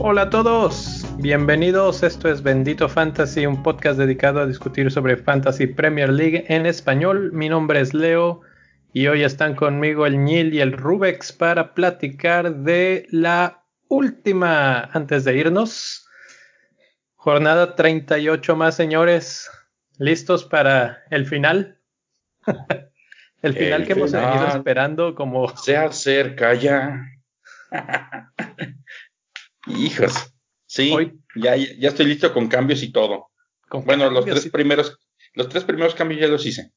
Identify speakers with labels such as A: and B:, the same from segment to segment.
A: Hola a todos, bienvenidos. Esto es Bendito Fantasy, un podcast dedicado a discutir sobre Fantasy Premier League en español. Mi nombre es Leo y hoy están conmigo el Nil y el Rubex para platicar de la última antes de irnos. Jornada 38 más, señores. ¿Listos para el final? el final que hemos seguido esperando como...
B: Se acerca ya. Hijos. Sí, ya, ya estoy listo con cambios y todo. bueno, los tres primeros, los tres primeros cambios ya los hice.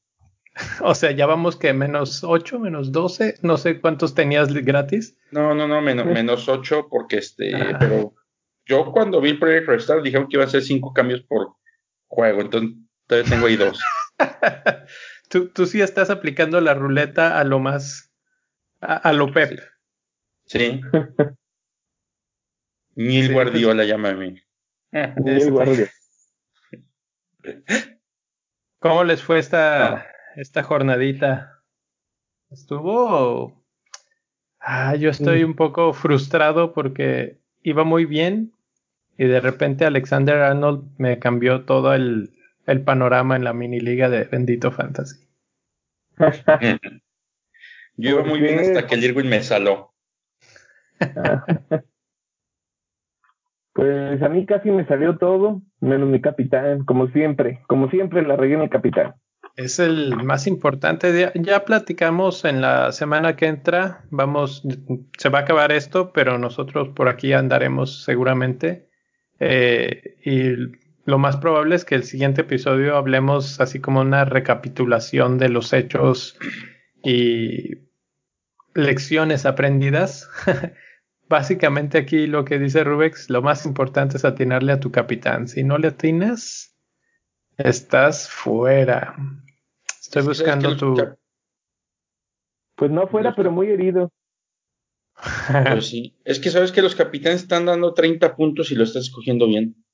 A: O sea, ya vamos que menos 8, menos 12, no sé cuántos tenías gratis.
B: No, no, no, menos, menos 8 porque este, pero yo cuando vi el Project Restart dijeron que iban a ser 5 cambios por juego, entonces todavía tengo ahí dos.
A: tú, tú sí estás aplicando la ruleta a lo más, a, lo pep.
B: Sí. Mil Guardiola, llámame.
A: Mil Guardiola. ¿Cómo les fue esta, ah. esta jornadita? ¿Estuvo? Ah, yo estoy mm. un poco frustrado porque iba muy bien y de repente Alexander Arnold me cambió todo el, el panorama en la mini liga de Bendito Fantasy.
B: yo iba muy bien hasta que el Irwin me saló.
C: Pues a mí casi me salió todo, menos mi capitán, como siempre, como siempre la regué mi capitán.
A: Es el más importante. Ya platicamos en la semana que entra. Vamos, se va a acabar esto, pero nosotros por aquí andaremos seguramente. Eh, y lo más probable es que el siguiente episodio hablemos así como una recapitulación de los hechos y lecciones aprendidas Básicamente aquí lo que dice Rubex, lo más importante es atinarle a tu capitán. Si no le atinas, estás fuera. Estoy buscando tu...
C: Pues no fuera, pero muy herido.
B: Pues sí. Es que sabes que los capitanes están dando 30 puntos y lo estás escogiendo bien.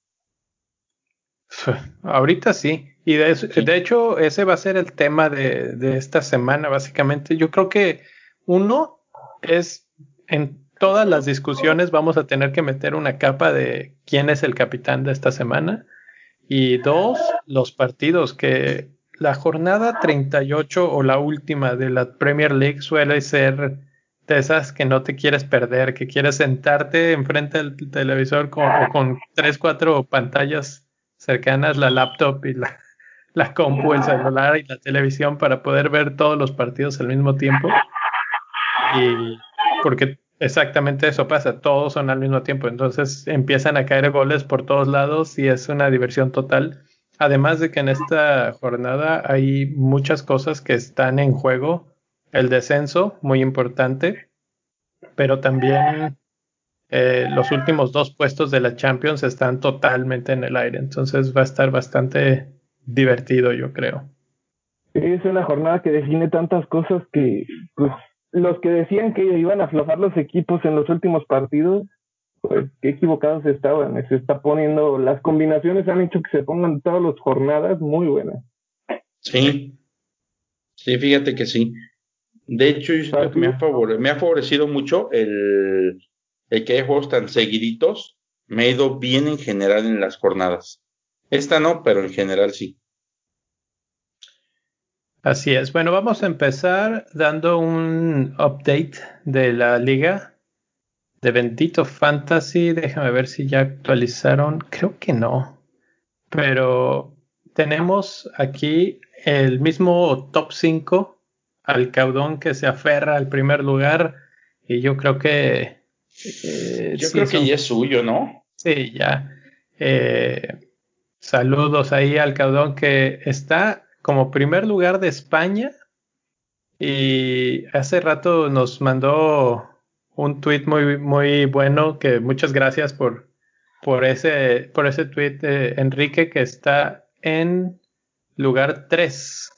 A: Ahorita sí. Y de, de, hecho, ese va a ser el tema de, de esta semana, básicamente. Yo creo que uno es en todas las discusiones vamos a tener que meter una capa de quién es el capitán de esta semana. Y dos, los partidos que la jornada 38 o la última de la Premier League suele ser de esas que no te quieres perder, que quieres sentarte enfrente del televisor con, o con tres, cuatro pantallas cercanas, la laptop y la, la compu, el celular y la televisión para poder ver todos los partidos al mismo tiempo. Y porque Exactamente eso pasa, todos son al mismo tiempo, entonces empiezan a caer goles por todos lados y es una diversión total. Además de que en esta jornada hay muchas cosas que están en juego, el descenso, muy importante, pero también eh, los últimos dos puestos de la Champions están totalmente en el aire, entonces va a estar bastante divertido, yo creo.
C: Es una jornada que define tantas cosas que pues los que decían que iban a aflojar los equipos en los últimos partidos, pues qué equivocados estaban. Se está poniendo, las combinaciones han hecho que se pongan todas las jornadas muy buenas.
B: Sí, sí, fíjate que sí. De hecho, me ha, me ha favorecido mucho el, el que haya juegos tan seguiditos. Me ha ido bien en general en las jornadas. Esta no, pero en general sí.
A: Así es. Bueno, vamos a empezar dando un update de la liga de Bendito Fantasy. Déjame ver si ya actualizaron. Creo que no. Pero tenemos aquí el mismo top 5 al caudón que se aferra al primer lugar. Y yo creo que.
B: Eh, yo creo que ya es suyo, ¿no?
A: Sí, ya. Eh, saludos ahí al caudón que está como primer lugar de España. Y hace rato nos mandó un tweet muy, muy bueno que muchas gracias por, por ese, por ese tweet de Enrique que está en lugar 3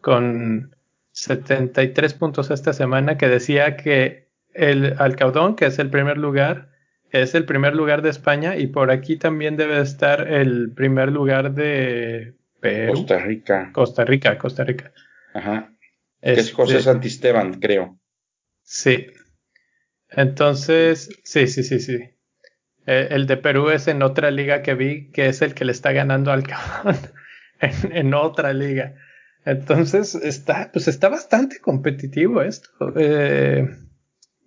A: con 73 puntos esta semana que decía que el Alcaudón, que es el primer lugar, es el primer lugar de España y por aquí también debe estar el primer lugar de
B: Costa Rica.
A: Costa Rica, Costa Rica.
B: Ajá. es José este Santisteban, creo.
A: Sí. Entonces, sí, sí, sí, sí. Eh, el de Perú es en otra liga que vi, que es el que le está ganando al cabrón en, otra liga. Entonces está, pues está bastante competitivo esto. Eh,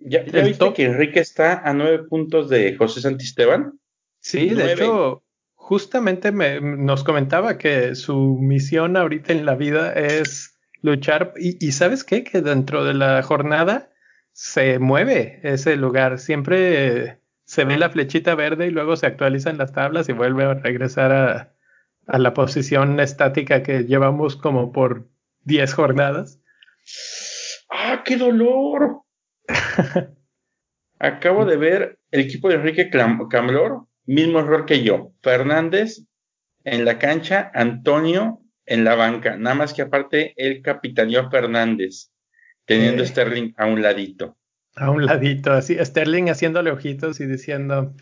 B: ¿Ya, ya viste que Enrique está a nueve puntos de José Santisteban?
A: Sí, de hecho, justamente me, nos comentaba que su misión ahorita en la vida es luchar. Y, y sabes qué? Que dentro de la jornada se mueve ese lugar. Siempre se ve la flechita verde y luego se actualizan las tablas y vuelve a regresar a, a la posición estática que llevamos como por 10 jornadas.
B: ¡Ah, qué dolor! Acabo de ver el equipo de Enrique Camlor, mismo error que yo. Fernández en la cancha, Antonio en la banca. Nada más que aparte él capitaneó a Fernández, teniendo Sterling a un ladito.
A: A un ladito, así, Sterling haciéndole ojitos y diciendo.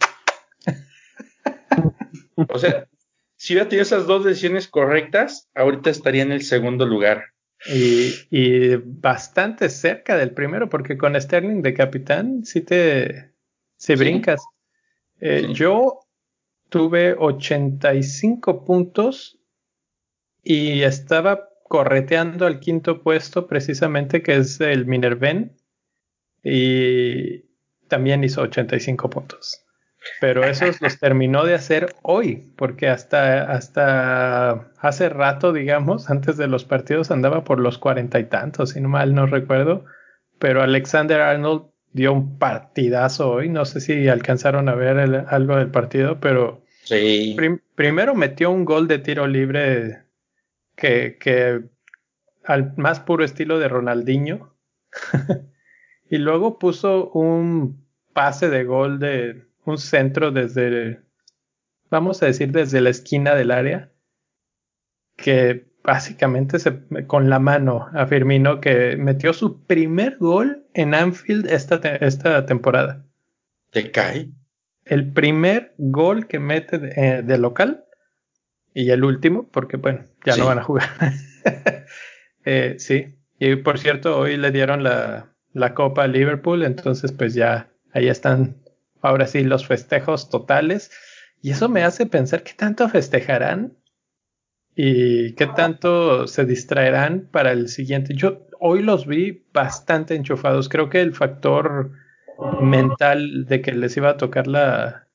B: o sea, si hubiera tenido esas dos decisiones correctas, ahorita estaría en el segundo lugar.
A: Y, bastante cerca del primero, porque con Sterling de capitán sí te se brincas. Eh, yo tuve 85 puntos y estaba correteando al quinto puesto precisamente que es el Minerven y también hizo 85 puntos. Pero esos los terminó de hacer hoy, porque hasta, hasta hace rato, digamos, antes de los partidos andaba por los cuarenta y tantos, si no mal no recuerdo. Pero Alexander Arnold dio un partidazo hoy. No sé si alcanzaron a ver algo del partido, pero
B: sí.
A: primero metió un gol de tiro libre que, que al más puro estilo de Ronaldinho. y luego puso un pase de gol de un centro desde, vamos a decir, desde la esquina del área, que básicamente se, con la mano afirmó que metió su primer gol en Anfield esta, esta temporada.
B: ¿Te cae?
A: El primer gol que mete de, eh, local y el último, porque bueno, ya no van a jugar. eh, sí, y por cierto, hoy le dieron la, la copa a Liverpool, entonces pues ya ahí están ahora sí los festejos totales. Y eso me hace pensar qué tanto festejarán y qué tanto se distraerán para el siguiente. Yo hoy los vi bastante enchufados. Creo que el factor mental de que les iba a tocar la,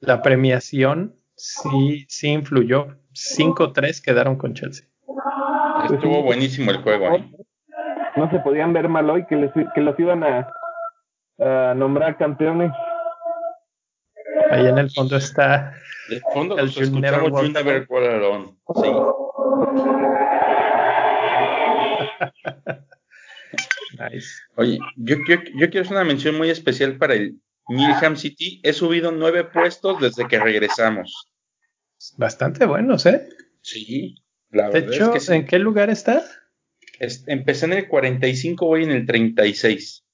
A: la premiación sí, sí influyó. 5-3 quedaron con Chelsea.
B: Estuvo buenísimo el juego. ¿eh?
C: No se podían ver mal hoy que, les, que los iban a, nombrar campeones.
A: Ahí en el fondo está.
B: De fondo el You Never Walk Alone. Sí.
A: nice.
B: Oye, yo, yo, yo, quiero hacer una mención muy especial para el Milham City. He subido nueve puestos desde que regresamos.
A: Bastante buenos, ¿eh?
B: Sí,
A: la verdad de hecho, es que ¿en qué lugar está?
B: empecé en el 45, voy en el 36.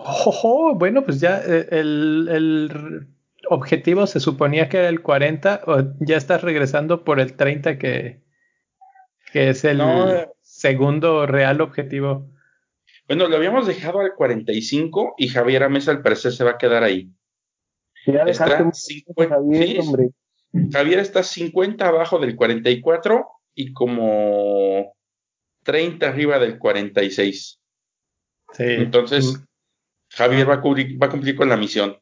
A: Oh, bueno, pues ya eh, el, objetivo se suponía que era el 40, o ya estás regresando por el 30 que, que es el segundo real objetivo.
B: Bueno, lo habíamos dejado al 45 y Javier Amesa al parecer se va a quedar ahí. está 50, Javier, hombre. Javier está 50 abajo del 44 y como 30 arriba del 46. Sí. Entonces, Javier va a, cumplir con la misión.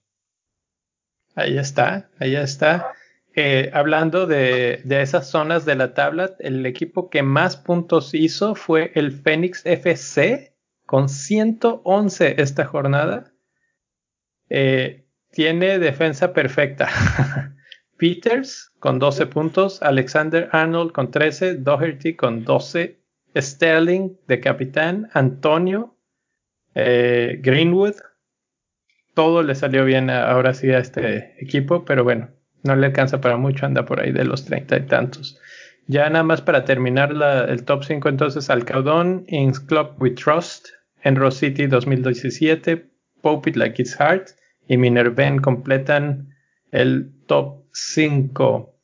A: Ahí está, ahí está. Eh, hablando de, esas zonas de la tabla, el equipo que más puntos hizo fue el Phoenix FC con 111 esta jornada. Eh, tiene defensa perfecta. Peters con 12 puntos, Alexander Arnold con 13, Doherty con 12, Sterling de capitán, Antonio eh, Greenwood, todo le salió bien ahora sí a este equipo, pero bueno, no le alcanza para mucho, anda por ahí de los treinta y tantos. Ya nada más para terminar el top 5, entonces Alcaudón, Inns Club We Trust, Enro City 2017, Pope It Like It's Hard y Minerven completan el top 5.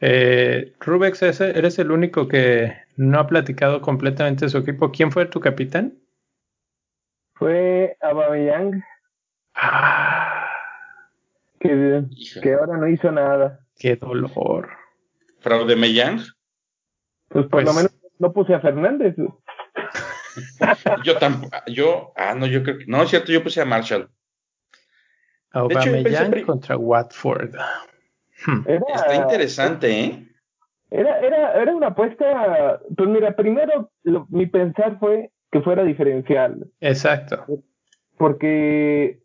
A: Eh, Rubex, eres el único que no ha platicado completamente su equipo. ¿Quién fue tu capitán?
C: Fue Aubameyang. Ah. Que, que ahora no hizo nada.
A: Qué dolor.
B: ¿Fraude Meyang?
C: Pues por lo pues menos no puse a Fernández.
B: yo tampoco, yo, ah, no, yo creo que, no, es cierto, yo puse a Marshall.
A: Aubameyang contra Watford.
B: Hmm. Está interesante, ¿eh?
C: Era, era, era una apuesta, pues mira, primero mi pensar fue que fuera diferencial.
A: Exacto.
C: Porque,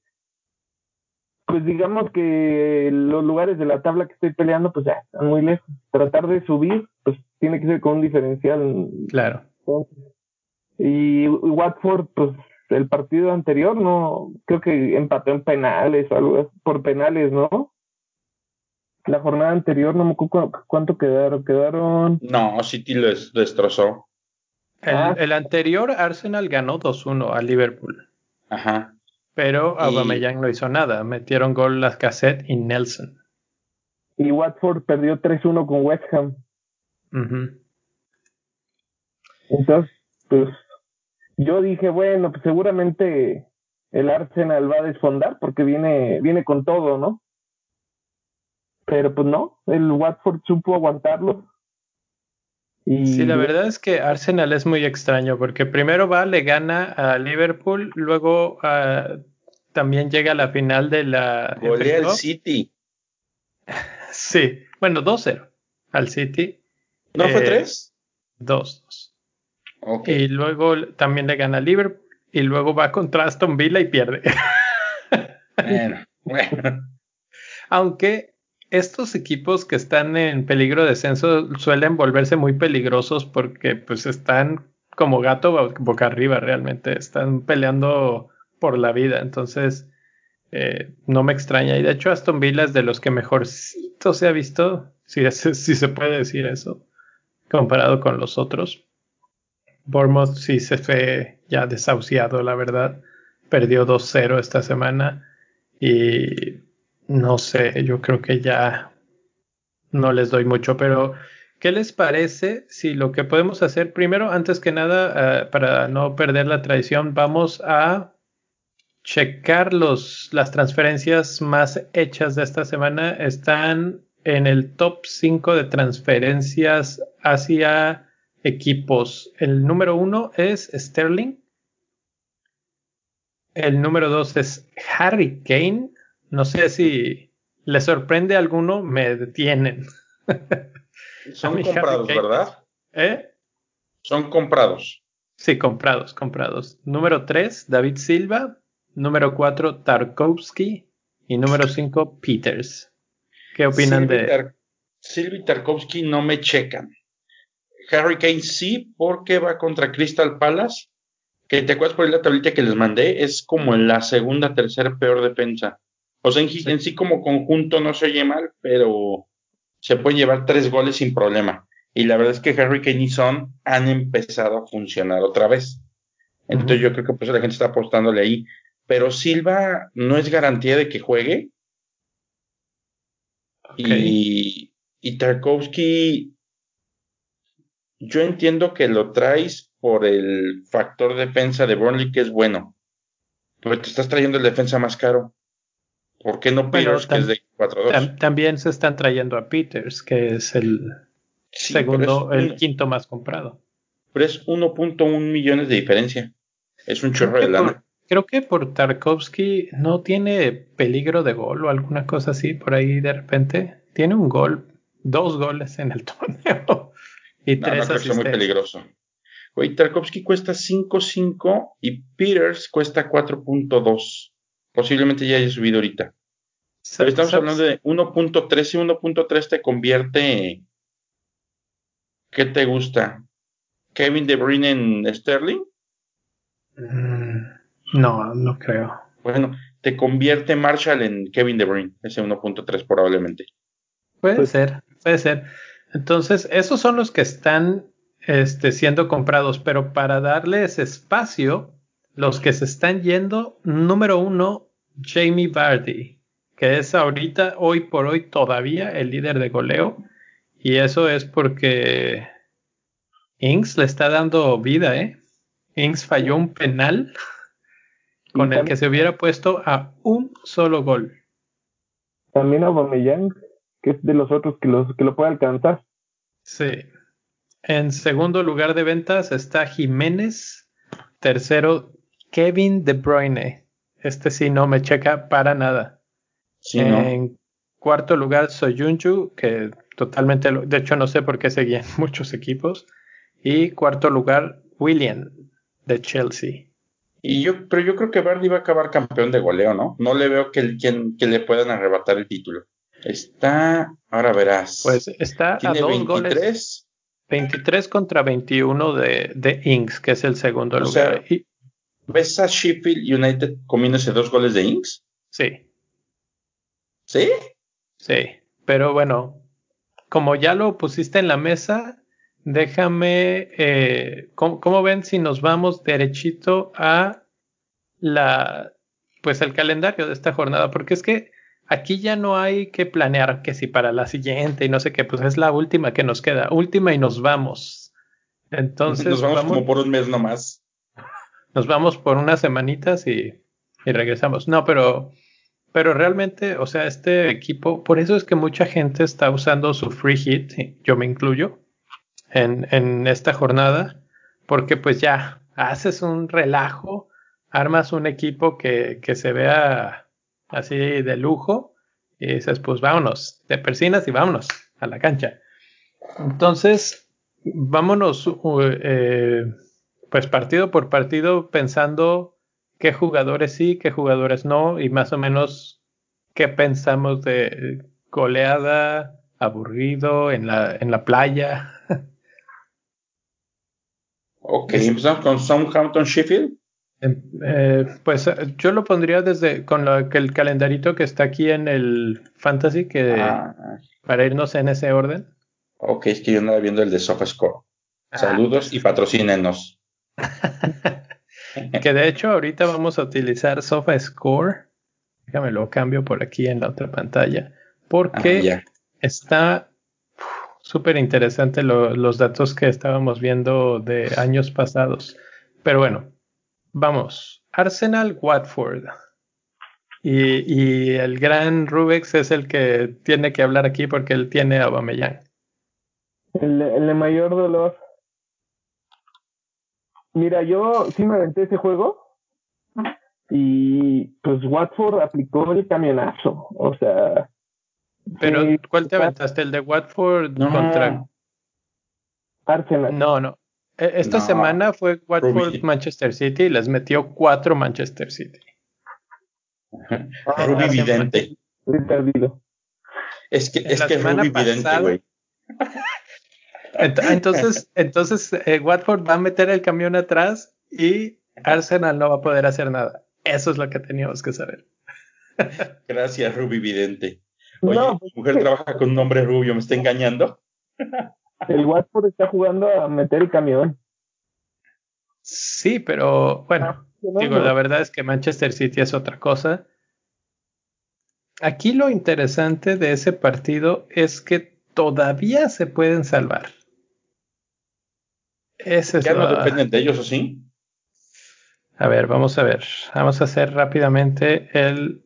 C: pues digamos que los lugares de la tabla que estoy peleando, pues ya están muy lejos. Tratar de subir, pues tiene que ser con un diferencial.
A: Claro.
C: Y, Watford, pues el partido anterior, no, creo que empató en penales o algo por penales, ¿no? la jornada anterior, no me acuerdo cuánto quedaron. Quedaron.
B: No, City lo destrozó.
A: Ah. El, anterior Arsenal ganó 2-1 a Liverpool.
B: Ajá.
A: Pero Aubameyang no hizo nada. Metieron gol las Cassette y Nelson.
C: Y Watford perdió 3-1 con West Ham. Entonces, pues yo dije, bueno, pues seguramente el Arsenal va a desfondar porque viene, viene con todo, ¿no? pero pues no, el Watford supo aguantarlo.
A: Y... Sí, la verdad es que Arsenal es muy extraño porque primero va, le gana a Liverpool, luego uh, también llega a la final de la...
B: Golea al City.
A: Sí, bueno, 2-0 al City.
B: ¿No fue 3?
A: 2-2. Okay. Y luego también le gana a Liverpool y luego va contra Aston Villa y pierde.
B: bueno, bueno.
A: Aunque estos equipos que están en peligro de descenso suelen volverse muy peligrosos porque pues están como gato boca arriba realmente, están peleando por la vida, entonces eh, no me extraña. Y de hecho Aston Villa es de los que mejorcito se ha visto, si, si se puede decir eso, comparado con los otros. Bournemouth sí se fue ya desahuciado, la verdad, perdió 2-0 esta semana y no sé, yo creo que ya no les doy mucho, pero ¿qué les parece si lo que podemos hacer primero, antes que nada, eh, para no perder la tradición, vamos a checar los, las transferencias más hechas de esta semana? Están en el top 5 de transferencias hacia equipos. El número uno es Sterling. El número dos es Harry Kane. No sé si le sorprende a alguno, me detienen.
B: Son comprados, ¿verdad?
A: ¿Eh?
B: Son comprados.
A: Sí, comprados, comprados. Número 3, David Silva. Número 4, Tarkovsky. Y número 5, Peters. ¿Qué opinan de...?
B: Silva y Tarkovsky no me checan. Harry Kane sí, porque va contra Crystal Palace. Que te acuerdas por la tablita que les mandé, es como en la segunda, tercera peor defensa. O sea, en, sí. como conjunto no se oye mal, pero se pueden llevar tres goles sin problema. Y la verdad es que Harry Kane y Son han empezado a funcionar otra vez. Entonces yo creo que pues la gente está apostándole ahí. Pero Silva no es garantía de que juegue. Y, y Tarkovsky, yo entiendo que lo traes por el factor defensa de Burnley, que es bueno. Pero te estás trayendo el defensa más caro. ¿Por qué no Peters, que es de 4-2?
A: también se están trayendo a Peters, que es el segundo, el quinto más comprado.
B: Pero es 1.1 millones de diferencia. Es un chorro de lana.
A: creo que por Tarkovsky no tiene peligro de gol o alguna cosa así por ahí de repente. Tiene un gol, dos goles en el torneo y no, tres no,
B: es muy peligroso. Oye, Tarkovsky cuesta 5.5 y Peters cuesta 4.2 posiblemente ya haya subido ahorita. Pero estamos hablando de 1.3 y 1.3 te convierte. ¿Qué te gusta? ¿Kevin De Bruyne en Sterling?
A: Mm, no, no creo.
B: Bueno, te convierte Marshall en Kevin De Bruyne, ese 1.3 probablemente.
A: Puede pues ser, puede ser. Entonces, esos son los que están este, siendo comprados, pero para darles espacio, los que se están yendo, número uno, Jamie Vardy, que es ahorita, hoy por hoy, todavía el líder de goleo. Y eso es porque Inks le está dando vida, ¿eh? Inks falló un penal con el que se hubiera puesto a un solo gol.
C: También Aubameyang, que es de los otros que, los, que lo puede alcanzar.
A: Sí. En segundo lugar de ventas está Jiménez. Tercero, Kevin De Bruyne. Este sí no me checa para nada. en cuarto lugar, Soyunju, que totalmente, de hecho no sé por qué seguían muchos equipos. Y cuarto lugar, William, de Chelsea.
B: Y yo, pero yo creo que Verdi va a acabar campeón de goleo, ¿no? No le veo que, que le puedan arrebatar el título. Está, ahora verás.
A: Pues está a dos 23? goles. 23 contra 21 de, de Inks, que es el segundo lugar.
B: ¿Ves a Sheffield United comiéndose dos goles de Inks?
A: Sí.
B: ¿Sí?
A: Sí, pero bueno, como ya lo pusiste en la mesa, déjame, eh, ¿cómo, ven si nos vamos derechito a la, pues el calendario de esta jornada? Porque es que aquí ya no hay que planear que si para la siguiente y no sé qué, pues es la última que nos queda, última y nos vamos. Entonces
B: nos vamos, como por un mes nomás.
A: Nos vamos por unas semanitas y, y regresamos. No, pero pero realmente, o sea, este equipo, por eso es que mucha gente está usando su free hit, yo me incluyo, en, esta jornada, porque pues ya haces un relajo, armas un equipo que, que se vea así de lujo y dices, pues vámonos, te persinas y vámonos a la cancha. Entonces, vámonos, eh, pues partido por partido, pensando qué jugadores sí, qué jugadores no, y más o menos qué pensamos de goleada, aburrido, en la, en la playa.
B: Ok, empezamos con Southampton Sheffield.
A: Em, eh, pues yo lo pondría desde con lo, que el calendarito que está aquí en el Fantasy, que ah. para irnos en ese orden.
B: Ok, es que yo andaba viendo el de SofaScore. Ah. Saludos y patrocínenos.
A: que de hecho ahorita vamos a utilizar SofaScore. Déjame lo cambio por aquí en la otra pantalla. Porque ah, está súper interesante los datos que estábamos viendo de años pasados. Pero bueno, vamos. Arsenal Watford. Y, el gran Rubex es el que tiene que hablar aquí porque él tiene a Aubameyang.
C: El, el de mayor dolor. Mira, yo sí me aventé ese juego y pues Watford aplicó el camionazo. O sea,
A: pero, ¿cuál te aventaste? ¿El de Watford contra
C: Arsenal?
A: No, no. E, esta semana fue Watford Manchester City y les metió cuatro Manchester City.
B: Ruby Vidente. Es que, es que Ruby Vidente, güey.
A: Entonces, entonces eh, Watford va a meter el camión atrás y Arsenal no va a poder hacer nada. Eso es lo que teníamos que saber.
B: Gracias, Ruby Vidente. Oye, mi mujer trabaja con un nombre rubio, ¿me está engañando?
C: El Watford está jugando a meter el camión.
A: Sí, pero bueno, ah, digo, la verdad es que Manchester City es otra cosa. Aquí lo interesante de ese partido es que todavía se pueden salvar.
B: Ese ya no dependen de ellos, ¿o sí?
A: A ver, vamos a ver. Vamos a hacer rápidamente el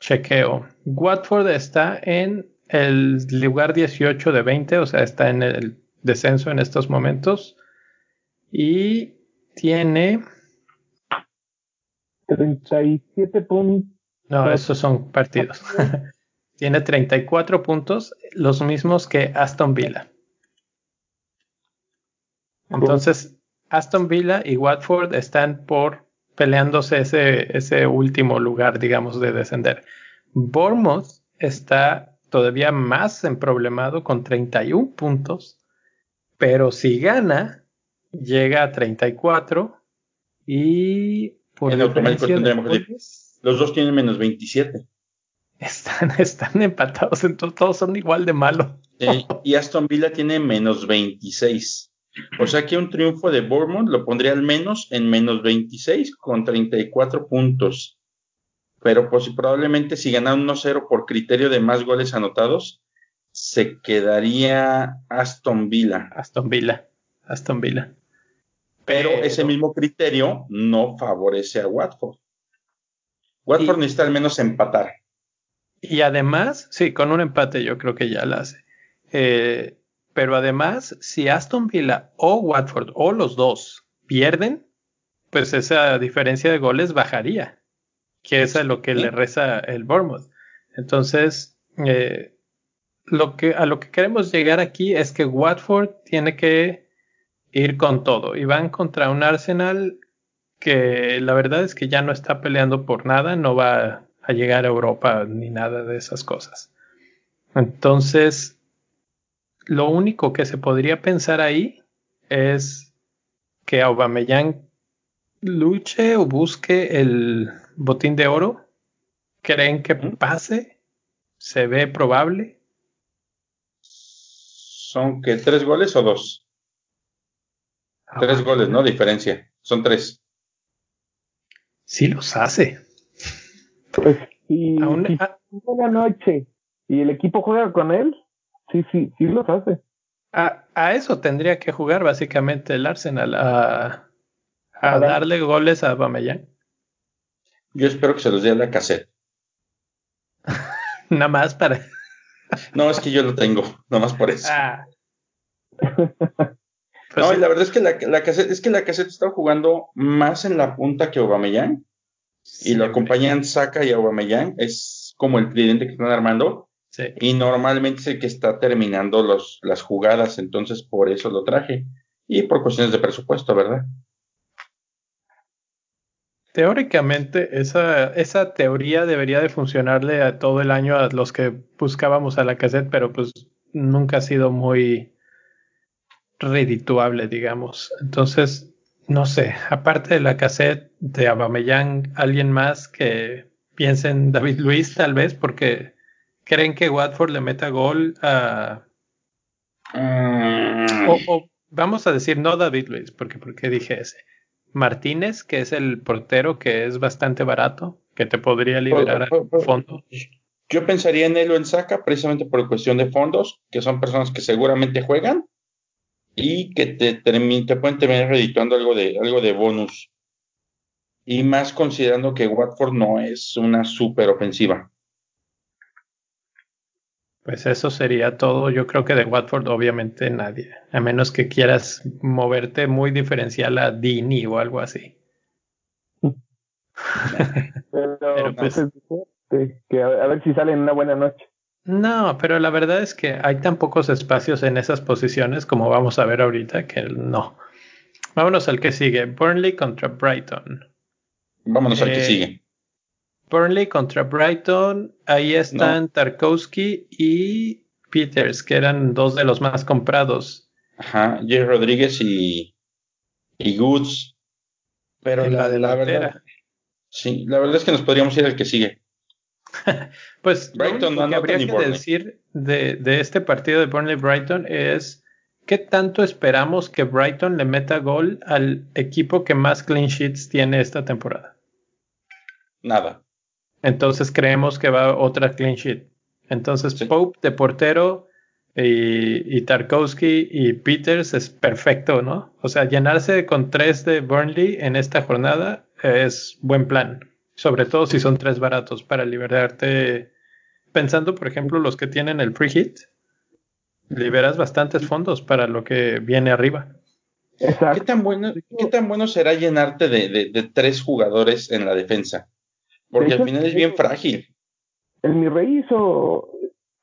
A: chequeo. Watford está en el lugar 18 de 20, o sea, está en el descenso en estos momentos. Y tiene
C: 37 puntos.
A: No, esos son partidos. tiene 34 puntos, los mismos que Aston Villa. Entonces, Aston Villa y Watford están por peleándose ese, ese último lugar, digamos, de descender. Bournemouth está todavía más problemado con 31 puntos, pero si gana, llega a 34 y
B: por en automático tendremos los dos tienen menos 27.
A: Están, están empatados, entonces todos son igual de malos.
B: y Aston Villa tiene menos 26. O sea que un triunfo de Bournemouth lo pondría al menos en menos 26 con 34 puntos. Pero pues probablemente si ganan 1-0 por criterio de más goles anotados, se quedaría Aston Villa.
A: Aston Villa. Aston Villa.
B: Pero, ese mismo criterio no favorece a Watford. Watford necesita al menos empatar.
A: Y además, sí, con un empate yo creo que ya la hace. Eh, pero además, si Aston Villa o Watford o los dos pierden, pues esa diferencia de goles bajaría, que es a lo que le reza el Bournemouth. Entonces, eh, lo que, a lo que queremos llegar aquí es que Watford tiene que ir con todo y van contra un Arsenal que la verdad es que ya no está peleando por nada, no va a llegar a Europa ni nada de esas cosas. Entonces, lo único que se podría pensar ahí es que Aubameyang luche o busque el botín de oro. ¿Creen que pase? ¿Se ve probable?
B: ¿Son que tres goles o dos? tres goles, ¿no? Diferencia. Son tres.
A: Sí los hace.
C: Pues y una noche y el equipo juega con él, sí, sí, sí los hace.
A: A, a eso tendría que jugar básicamente el Arsenal, a, a darle goles a Bameyang.
B: Yo espero que se los dé a la cassette.
A: Nada más para.
B: no, es que yo lo tengo, nada más por eso. Ah. no, pues y la verdad es que la, la cassette, es que la cassette está jugando más en la punta que Aubameyang y lo acompañan Saka y Aubameyang, es como el cliente que están armando. Y normalmente es el que está terminando los, las jugadas, entonces por eso lo traje. Y por cuestiones de presupuesto, ¿verdad?
A: Teóricamente, esa, esa teoría debería de funcionarle a todo el año a los que buscábamos a la cassette, pero pues nunca ha sido muy redituable, digamos. Entonces, no sé, aparte de la cassette de Abameyang, alguien más que piense en David Luis, tal vez, porque creen que Watford le meta gol a. Mm. O, vamos a decir no David Luis, porque porque dije ese. Martínez, que es el portero que es bastante barato, que te podría liberar a fondo.
B: Yo pensaría en él o en Saca, precisamente por cuestión de fondos, que son personas que seguramente juegan y que te, te pueden terminar redituando algo de, algo de bonus. Y más considerando que Watford no es una super ofensiva.
A: Pues eso sería todo. Yo creo que de Watford obviamente nadie. A menos que quieras moverte muy diferencial a Dini o algo así.
C: Pero, pues, que a ver si sale en una buena noche.
A: No, pero la verdad es que hay tan pocos espacios en esas posiciones como vamos a ver ahorita que no. Vámonos al que sigue. Burnley contra Brighton.
B: Vámonos al que eh, sigue.
A: Burnley contra Brighton. Ahí están Tarkowski y Peters, que eran dos de los más comprados.
B: Ajá, Jerry Rodríguez y, y Goods. Pero la, de la verdad. Sí, la verdad es que nos podríamos ir al que sigue.
A: pues Brighton lo que habría que decir de, de, este partido de Burnley Brighton es qué tanto esperamos que Brighton le meta gol al equipo que más clean sheets tiene esta temporada.
B: Nada.
A: Entonces creemos que va otra clean sheet. Entonces Pope de portero y, y, Tarkowski y Peters es perfecto, ¿no? O sea, llenarse con tres de Burnley en esta jornada es buen plan sobre todo si son tres baratos para liberarte. Pensando, por ejemplo, los que tienen el free hit, liberas bastantes fondos para lo que viene arriba.
B: ¿Qué tan, bueno, ¿Qué tan bueno será llenarte de, tres jugadores en la defensa? Porque al final es bien frágil.
C: El mi rey hizo,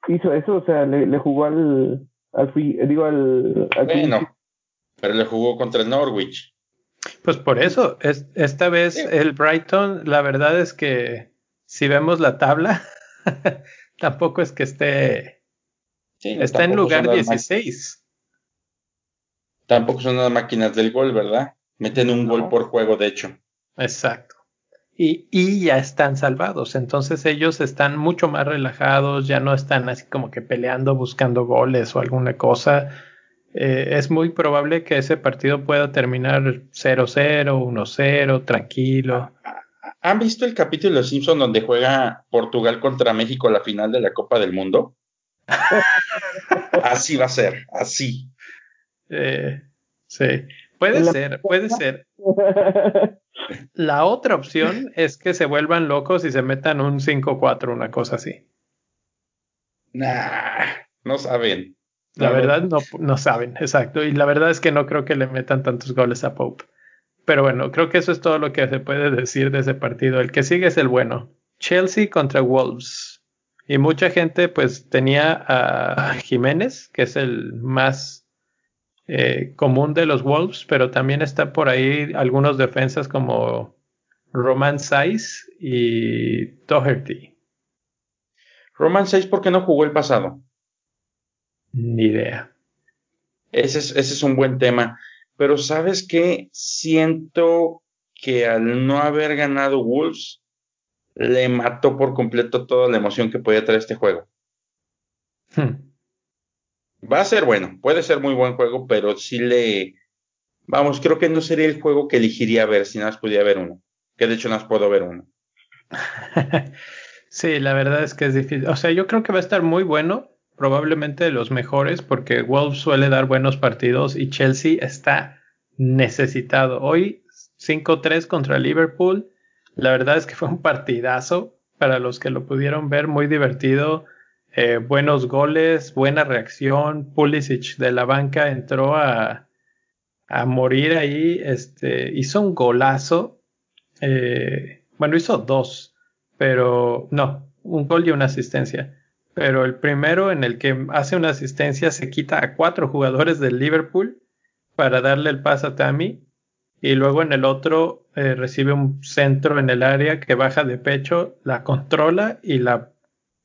C: hizo eso, o sea, le, jugó al, al, digo al,
B: bueno, pero le jugó contra el Norwich.
A: Pues por eso, es, esta vez el Brighton, la verdad es que si vemos la tabla, tampoco es que esté. está en lugar 16.
B: Tampoco son las máquinas del gol, ¿verdad? Meten un gol por juego, de hecho.
A: Exacto. Y, y ya están salvados. Entonces ellos están mucho más relajados, ya no están así como que peleando, buscando goles o alguna cosa eh, es muy probable que ese partido pueda terminar 0-0, 1-0, tranquilo.
B: ¿Han visto el capítulo de Simpson donde juega Portugal contra México la final de la Copa del Mundo? así va a ser, así.
A: Eh, sí, puede ser, puede ser. La otra opción es que se vuelvan locos y se metan un 5-4, una cosa así.
B: Nah, no saben.
A: La verdad no, no saben, exacto. Y la verdad es que no creo que le metan tantos goles a Pope. Pero bueno, creo que eso es todo lo que se puede decir de ese partido. El que sigue es el bueno. Chelsea contra Wolves. Y mucha gente pues tenía a Jiménez, que es el más eh, común de los Wolves, pero también está por ahí algunos defensas como Roman Saiz y Doherty.
B: Roman Saiz, ¿por qué no jugó el pasado?
A: Ni idea.
B: Ese es, ese es un buen tema. Pero sabes qué? Siento que al no haber ganado Wolves, le mató por completo toda la emoción que podía traer este juego. Hmm. Va a ser bueno, puede ser muy buen juego, pero sí le... Vamos, creo que no sería el juego que elegiría ver si nada más pudiera ver uno. Que de hecho más puedo ver uno.
A: sí, la verdad es que es difícil. O sea, yo creo que va a estar muy bueno probablemente de los mejores porque Wolves suele dar buenos partidos y Chelsea está necesitado. Hoy 5-3 contra Liverpool. La verdad es que fue un partidazo para los que lo pudieron ver, muy divertido. Eh, buenos goles, buena reacción. Pulisic de la banca entró a, a morir ahí. Este, hizo un golazo. Eh, bueno, hizo dos, pero no, un gol y una asistencia pero el primero en el que hace una asistencia se quita a cuatro jugadores del Liverpool para darle el pase a Tammy y luego en el otro eh, recibe un centro en el área que baja de pecho, la controla y la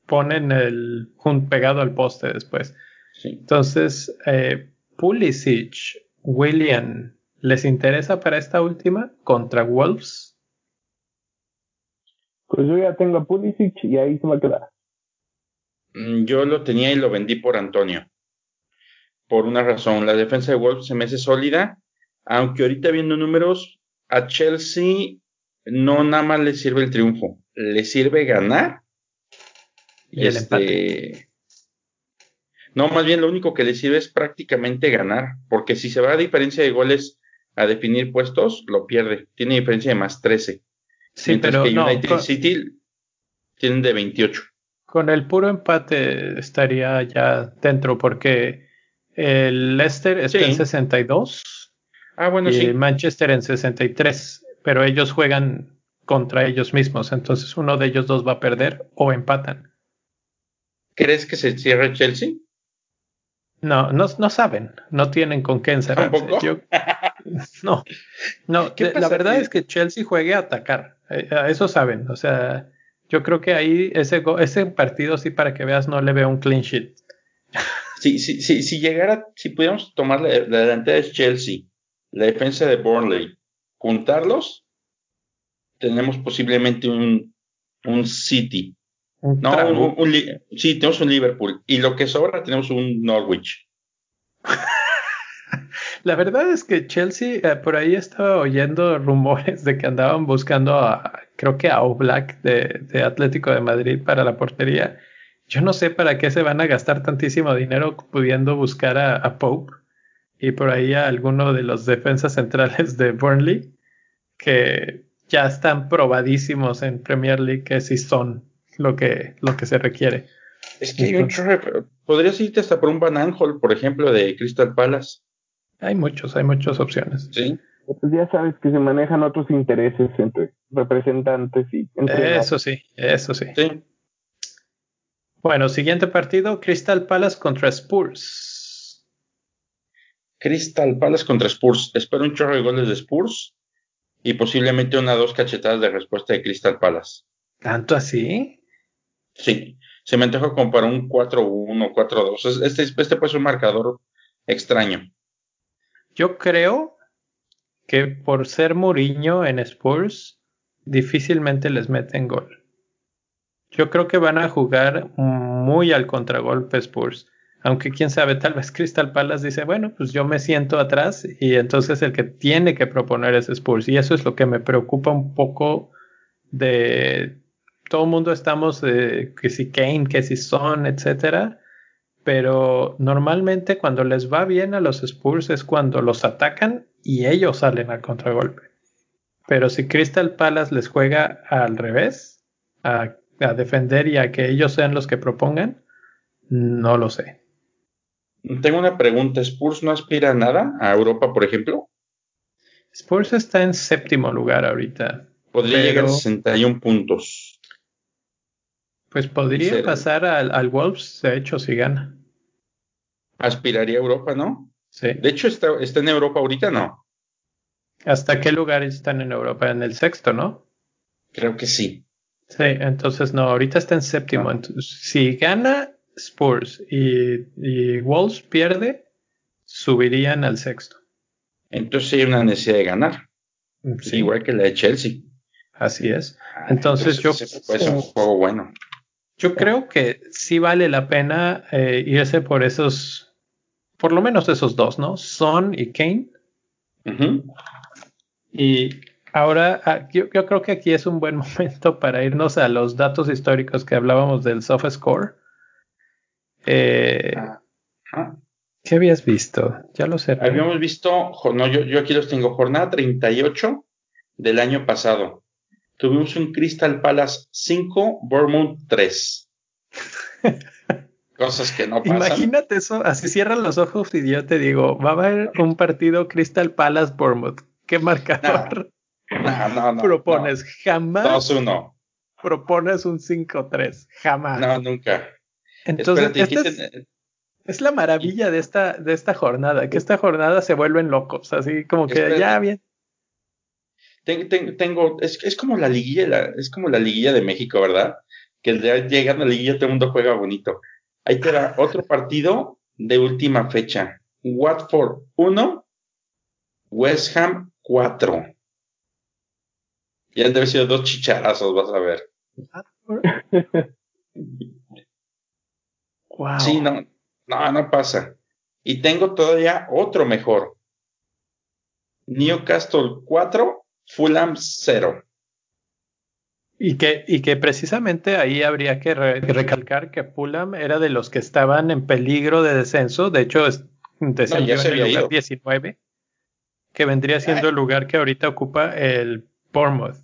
A: pone en el pegado al poste después. Entonces, eh, Pulisic, William, ¿les interesa para esta última contra Wolves?
C: Pues yo ya tengo a Pulisic y ahí se va a quedar.
B: Mm, yo lo tenía y lo vendí por Antonio. Por una razón, la defensa de Wolves se me hace sólida, aunque ahorita viendo números, a Chelsea no nada más le sirve el triunfo, le sirve ganar.
A: Y el empate. Este,
B: no, más bien lo único que le sirve es prácticamente ganar, porque si se va a diferencia de goles a definir puestos, lo pierde. Tiene diferencia de más 13. Sí, pero que United City tienen de 28
A: con el puro empate estaría ya dentro porque el Leicester está en 62
B: ah, bueno,
A: y el Manchester en 63, pero ellos juegan contra ellos mismos, entonces uno de ellos dos va a perder o empatan.
B: ¿Crees que se cierre Chelsea?
A: No, no, no saben, no tienen con qué encerrarse. no, no, la verdad es que Chelsea juegue a atacar, eh, eso saben, o sea, yo creo que ahí ese, ese partido, sí, para que veas, no le veo un clean sheet.
B: Sí, sí, sí, si llegara, si pudiéramos tomar la, delantera de Chelsea, la defensa de Burnley, juntarlos, tenemos posiblemente un, un City. No, un, sí, tenemos un Liverpool. Y lo que sobra, tenemos un Norwich.
A: La verdad es que Chelsea, eh, por ahí estaba oyendo rumores de que andaban buscando a, creo que a Oblak de, de Atlético de Madrid para la portería. Yo no sé para qué se van a gastar tantísimo dinero pudiendo buscar a, Pope y por ahí a alguno de los defensas centrales de Burnley que ya están probadísimos en Premier League que sí son lo que, lo que se requiere.
B: Es que podrías irte hasta por un Van por ejemplo, de Crystal Palace.
A: Hay muchos, hay muchas opciones.
B: Sí.
C: Pues ya sabes que se manejan otros intereses entre representantes y
A: entre Eso sí, eso sí. sí. Bueno, siguiente partido, Crystal Palace contra Spurs.
B: Crystal Palace contra Spurs. Espero un chorro de goles de Spurs y posiblemente una o dos cachetadas de respuesta de Crystal Palace.
A: ¿Tanto así?
B: Sí. Se me antoja como para un 4-1, 4-2. Este, este puede ser un marcador extraño.
A: Yo creo que por ser Mourinho en Spurs, difícilmente les meten gol. Yo creo que van a jugar muy al contragolpe Spurs. Aunque quién sabe, tal vez Crystal Palace dice, bueno, pues yo me siento atrás y entonces el que tiene que proponer es Spurs. Y eso es lo que me preocupa un poco de todo el mundo estamos, que si Kane, que si Son, etcétera. pero normalmente cuando les va bien a los Spurs es cuando los atacan y ellos salen al contragolpe. Pero si Crystal Palace les juega al revés, a, a defender y a que ellos sean los que propongan, no lo sé.
B: Tengo una pregunta. ¿Spurs no aspira a nada? ¿A Europa, por ejemplo?
A: Spurs está en séptimo lugar ahorita.
B: Podría llegar a 61 puntos.
A: Pues podría pasar al, al, Wolves, de hecho, si gana.
B: Aspiraría a Europa, ¿no?
A: Sí.
B: De hecho, está, está en Europa ahorita, ¿no?
A: ¿Hasta qué lugar están en Europa? En el sexto, ¿no?
B: Creo que sí.
A: Sí, entonces no, ahorita está en séptimo.
B: Ah.
A: Entonces, si gana Spurs y, y Wolves pierde, subirían al sexto.
B: Entonces hay una necesidad de ganar.
A: Sí,
B: Igual que la de Chelsea.
A: así es. Entonces, yo,
B: ese es un juego bueno.
A: Yo creo que sí vale la pena eh, irse por esos, por lo menos esos dos, ¿no? Son y Kane. Y ahora ah, yo, yo creo que aquí es un buen momento para irnos a los datos históricos que hablábamos del soft score. Eh. ¿Qué habías visto? Ya lo sé.
B: Habíamos visto, no, yo, yo aquí los tengo, jornada 38 del año pasado. Tuvimos un Crystal Palace 5, Bournemouth 3. Cosas que no pasan.
A: Imagínate eso, así cierran los ojos y yo te digo, va a haber un partido Crystal Palace Bournemouth. ¿Qué marcador
B: No, no, no.
A: propones? Jamás
B: 2-1.
A: propones un 5-3. Jamás.
B: No, nunca.
A: Entonces,
B: Espérate,
A: esta es,
B: ten-
A: es la maravilla de esta, de esta jornada, que esta jornada se vuelven locos, así como que
B: Espérate.
A: ya bien.
B: Ten- ten- tengo, es, es como la liguilla, la- es como la liguilla de México, ¿verdad? Que el día llegando a la liguilla todo el mundo juega bonito. Ahí te da otro partido de última fecha. Watford 1, West Ham 4. Ya han de haber sido dos chicharazos, vas a ver.
A: Wow.
B: Sí, no, no, no pasa. Y tengo todavía otro mejor. Newcastle 4, Fulham 0.
A: Y que, y que precisamente ahí habría que re- recalcar que Fulham era de los que estaban en peligro de descenso. De hecho, es- descendió en el lugar
B: ido.
A: 19, que vendría siendo
B: Ay.
A: el lugar que ahorita ocupa el Bournemouth.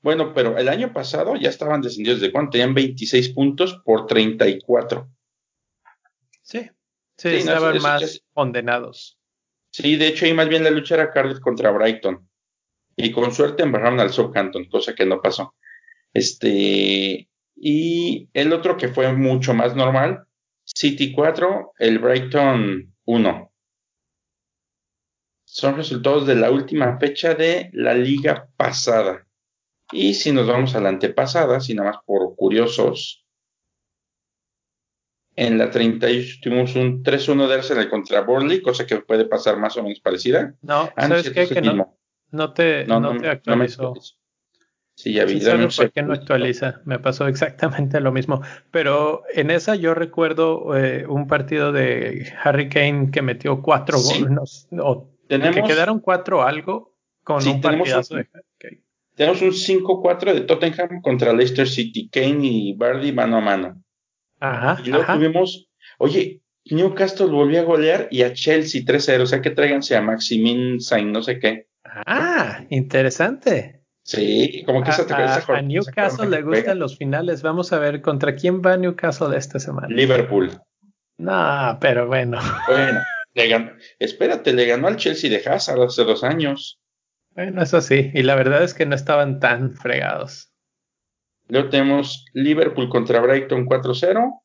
B: Bueno, pero el año pasado ya estaban descendidos de cuánto? Tenían 26 puntos por 34.
A: Sí, sí,
B: Sí, no,
A: estaban
B: eso
A: más condenados.
B: Sí, de hecho ahí más bien la lucha era Cardiff contra Brighton. Y con suerte embarraron al Southampton, cosa que no pasó. Este, y el otro que fue mucho más normal, City 4, el Brighton 1. Son resultados de la última fecha de la liga pasada. Y si nos vamos a la antepasada, si nada más por curiosos, en la 38 tuvimos un 3-1 de Arsenal contra Burnley, cosa que puede pasar más o menos parecida.
A: No, ¿sabes qué? Que no. No te, no,
B: no,
A: te
B: no me
A: actualizó.
B: actualizó. Sí, ya vi.
A: ¿Quién
B: dame
A: sabe
B: un
A: por qué no actualiza? Me pasó exactamente lo mismo. Pero en esa yo recuerdo eh, un partido de Harry Kane que metió cuatro
B: Sí.
A: goles, no, o
B: Tenemos,
A: que quedaron cuatro algo con
B: Sí,
A: un partidazo
B: un-
A: de Harry Kane.
B: tenemos un 5-4 de Tottenham contra Leicester City. Kane y Bardi mano a mano.
A: Ajá,
B: Y luego
A: ajá.
B: tuvimos, oye, Newcastle volvió a golear y a Chelsea 3-0. O sea que tráiganse a Maximin Sain, no sé qué.
A: Ah, interesante.
B: Sí, como que
A: A,
B: esa, esa
A: a- a Newcastle le gustan
B: pega.
A: los finales. Vamos a ver contra quién va Newcastle esta semana.
B: Liverpool.
A: No, pero bueno.
B: Bueno, le ganó, espérate, le ganó al Chelsea de Hazard hace dos años.
A: Bueno, eso sí. Y la verdad es que no estaban tan fregados.
B: Luego tenemos Liverpool contra Brighton 4-0.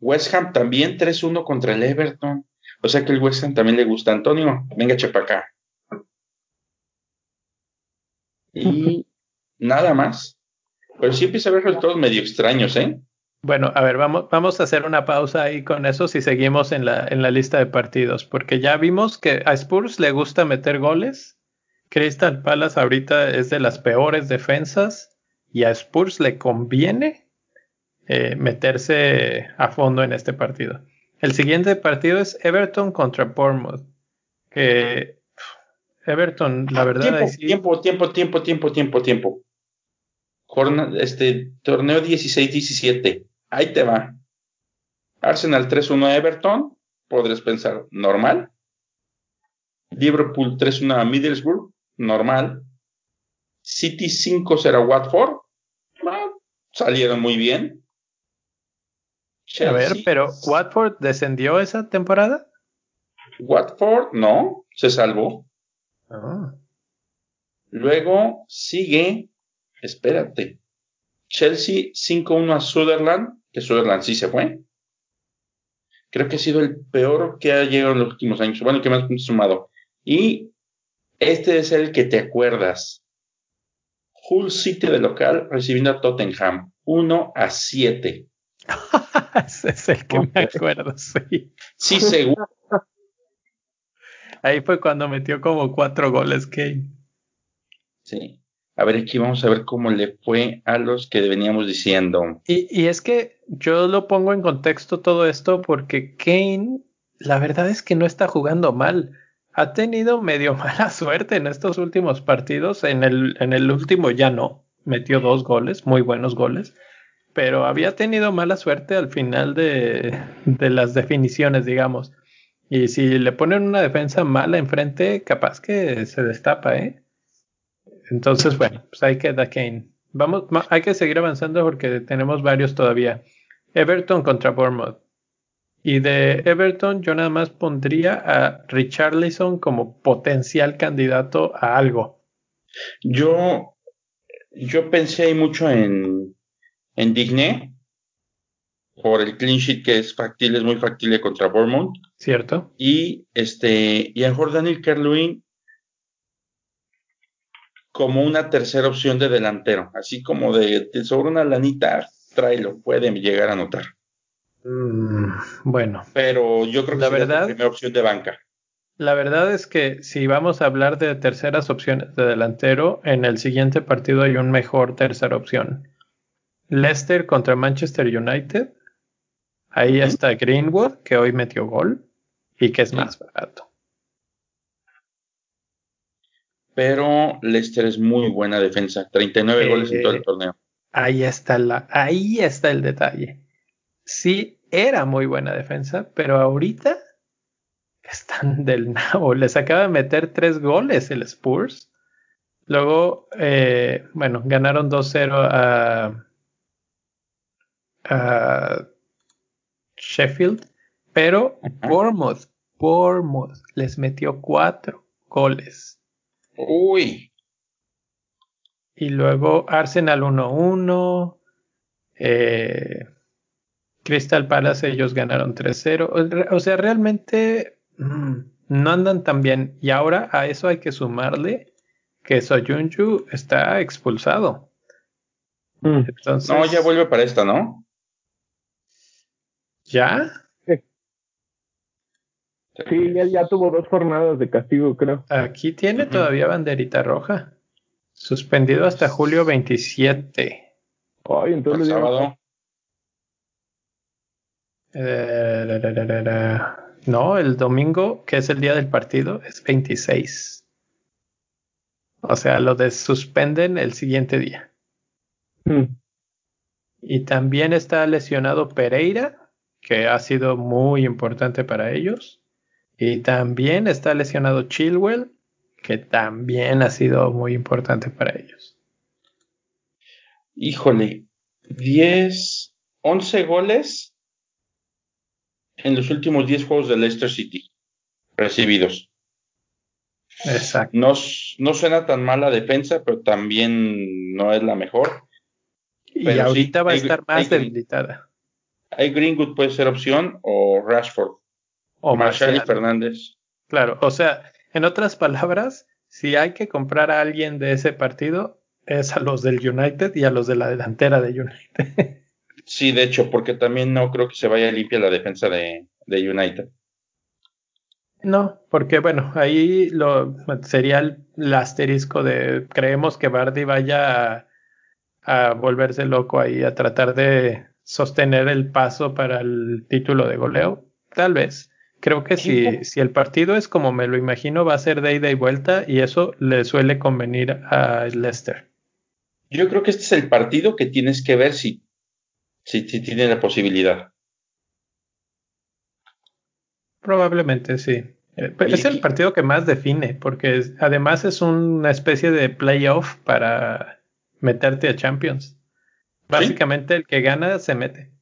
B: West Ham también 3-1 contra el Everton. O sea que el West Ham también le gusta. Antonio, venga, chepa acá. Y nada más. Pero sí empieza a haber resultados medio extraños, ¿eh?
A: Bueno, a ver, vamos, vamos a hacer una pausa ahí con eso si seguimos en la, en la lista de partidos, porque ya vimos que a Spurs le gusta meter goles. Crystal Palace ahorita es de las peores defensas y a Spurs le conviene eh, meterse a fondo en este partido. El siguiente partido es Everton contra Bournemouth. Que Everton, la verdad,
B: tiempo,
A: sí-
B: tiempo, tiempo, tiempo, tiempo, tiempo, tiempo. Este torneo 16-17. Ahí te va. Arsenal 3-1 a Everton, podrías pensar normal. Liverpool 3-1 a Middlesbrough, normal. City 5-0 a Watford, salieron muy bien.
A: a ver, pero ¿Watford descendió esa temporada?
B: Watford, no, se salvó. Ah. Luego sigue, espérate, Chelsea 5-1 a Sutherland, que Sutherland sí se fue. Creo que ha sido el peor que ha llegado en los últimos años, bueno, que más sumado. Y este es el que te acuerdas. Hull City de local recibiendo a Tottenham 1 a 7.
A: Ese es el que me acuerdo, sí.
B: Sí, seguro.
A: Ahí fue cuando metió como cuatro goles Kane.
B: Sí. A ver, aquí vamos a ver cómo le fue a los que veníamos diciendo.
A: Y, y es que yo lo pongo en contexto todo esto porque Kane, la verdad es que no está jugando mal. Ha tenido medio mala suerte en estos últimos partidos. En el, en el último ya no. Metió dos goles, muy buenos goles. Pero había tenido mala suerte al final de, de las definiciones, digamos. Y si le ponen una defensa mala enfrente, capaz que se destapa, ¿eh? Entonces, bueno, pues ahí queda Kane. Vamos, hay que seguir avanzando porque tenemos varios todavía. Everton contra Bournemouth. Y de Everton yo nada más pondría a Richarlison como potencial candidato a algo.
B: Yo, yo pensé mucho en, en Digne por el clean sheet que es factible, es muy factible contra Bournemouth.
A: Cierto.
B: Y este, y a Jordan y Kerluin como una tercera opción de delantero, así como de, te sobra una lanita, tráelo, puede llegar a anotar.
A: Mm, bueno.
B: Pero yo creo que
A: la verdad,
B: la primera opción de banca.
A: La verdad es que si vamos a hablar de terceras opciones de delantero, en el siguiente partido hay un mejor tercera opción. Leicester contra Manchester United. Ahí está Greenwood, que hoy metió gol y que es más barato
B: pero Leicester es muy buena defensa, 39 goles en todo el torneo.
A: Ahí está, la, ahí está el detalle. Sí, era muy buena defensa, pero ahorita están del nabo. Les acaba de meter tres goles el Spurs. Luego, eh, bueno, ganaron 2-0 a, a, Sheffield, pero Bournemouth, Bournemouth les metió cuatro goles.
B: Uy.
A: Y luego Arsenal 1-1. Eh, Crystal Palace ellos ganaron 3-0. O sea, realmente mm, no andan tan bien. Y ahora a eso hay que sumarle que Soyunju está expulsado.
B: Mm. Entonces, no, ya vuelve para esta, ¿no?
A: ¿Ya?
C: Sí, él ya tuvo dos jornadas de castigo, creo.
A: Aquí tiene todavía banderita roja. Suspendido hasta julio 27.
C: Ay, entonces. sábado.
A: Eh, no, el domingo, que es el día del partido, es 26. O sea, lo suspenden el siguiente día. Hmm. Y también está lesionado Pereira, que ha sido muy importante para ellos. Y también está lesionado Chilwell, que también ha sido muy importante para ellos.
B: Híjole, 10, 11 goles en los últimos 10 juegos de Leicester City recibidos.
A: Exacto.
B: No, no suena tan mala defensa, pero también no es la mejor.
A: Y ahorita va a estar más debilitada.
B: Hay Greenwood puede ser opción o Rashford.
A: O Marshall
B: Fernández.
A: Claro, o sea, en otras palabras, si hay que comprar a alguien de ese partido, es a los del United y a los de la delantera de United.
B: sí, de hecho, porque también no creo que se vaya limpia la defensa de, de United.
A: No, porque bueno, ahí lo sería el, asterisco de creemos que Bardi vaya a, a, volverse loco ahí, a tratar de sostener el paso para el título de goleo. Tal vez. Creo que si, si el partido es como me lo imagino, va a ser de ida y vuelta y eso le suele convenir a Leicester.
B: Yo creo que este es el partido que tienes que ver si, si, tiene la posibilidad.
A: Probablemente sí. Eh, es el partido que más define, porque además es una especie de playoff para meterte a Champions. Básicamente el que gana se mete.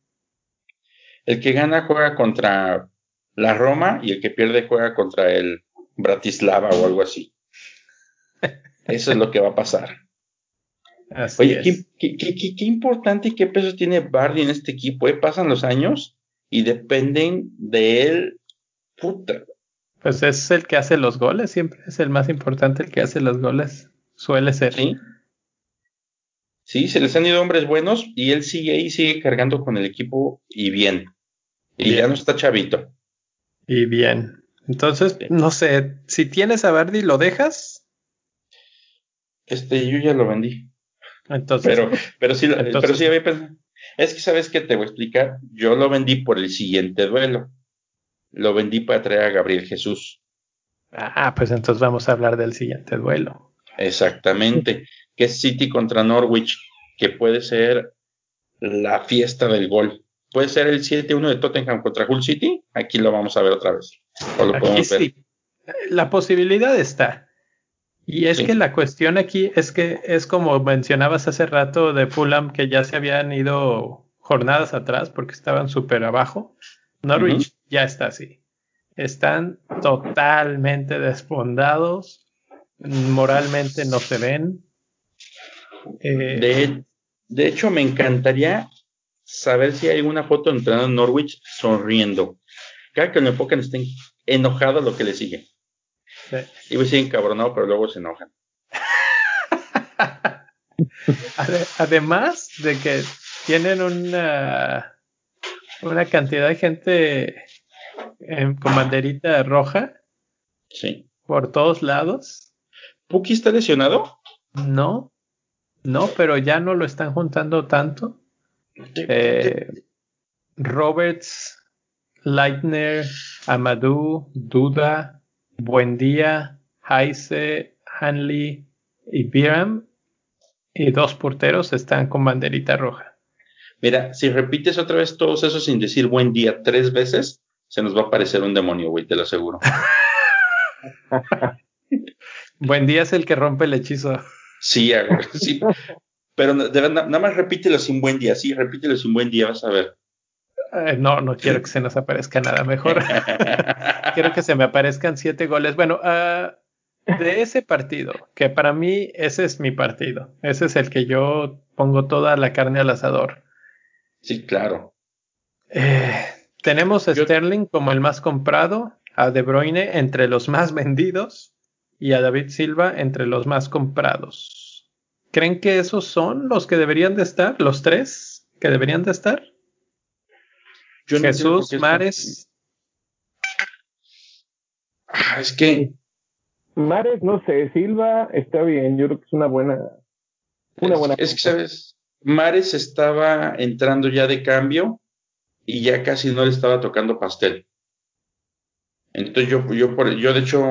B: El que gana juega contra la Roma y el que pierde juega contra el Bratislava o algo así. Eso es lo que va a pasar. Oye, qué, importante y qué peso tiene Bardi en este equipo. ¿eh? Pasan los años y dependen de él. Puta.
A: Pues es el que hace los goles, siempre es el más importante el que hace los goles. Suele ser.
B: Sí. Sí, se les han ido hombres buenos y él sigue ahí, sigue cargando con el equipo y bien. Y ya no está chavito.
A: Y bien. Entonces, no sé, si tienes a Verdi, ¿lo dejas?
B: Este, yo ya lo vendí. Entonces, pero, pero sí, pero sí había pensado. Es que sabes que te voy a explicar. Yo lo vendí por el siguiente duelo. Lo vendí para traer a Gabriel Jesús.
A: Ah, pues entonces vamos a hablar del siguiente duelo.
B: Exactamente. Que es City contra Norwich, que puede ser la fiesta del gol puede ser el 7-1 de Tottenham contra Hull City. Aquí lo vamos a ver otra vez.
A: La posibilidad está. Y es que la cuestión aquí es que es como mencionabas hace rato de Fulham que ya se habían ido jornadas atrás porque estaban súper abajo. Norwich ya está así. Están totalmente desfondados. Moralmente no se ven.
B: Eh, de hecho, me encantaría saber si hay una foto entrenando en Norwich sonriendo. Cada que lo enfocan estén enojados lo que le sigue. Sí. Y pues siguen encabronado, pero luego se enojan.
A: Además de que tienen una, una cantidad de gente en, con banderita roja.
B: Sí.
A: Por todos lados.
B: ¿Puki está lesionado?
A: No, no, pero ya no lo están juntando tanto. Eh, Roberts, Leitner, Amadou, Duda, Buendía, Heise, Hanley y Biram y dos porteros están con banderita roja.
B: Mira, si repites otra vez todos esos sin decir buen día tres veces, se nos va a aparecer un demonio, güey, te lo aseguro.
A: buen día es el que rompe el hechizo.
B: Sí, sí. Pero nada más repítelo sin buen día, sí, repítelo sin buen día, vas a ver.
A: Eh, no, no quiero que se nos aparezca nada mejor. quiero que se me aparezcan siete goles. Bueno, uh, de ese partido, que para mí ese es mi partido, ese es el que yo pongo toda la carne al asador.
B: Sí, claro.
A: Eh, tenemos a Sterling como el más comprado, a De Bruyne entre los más vendidos y a David Silva entre los más comprados. ¿Creen que esos son los que deberían de estar? ¿Los tres que deberían de estar? Jesús, Mares.
B: Ah, es que.
C: Mares, no sé, Silva está bien, yo creo que es una buena. Una
B: es,
C: buena.
B: Es que, ¿sabes? Mares estaba entrando ya de cambio y ya casi no le estaba tocando pastel. Entonces yo, yo, yo de hecho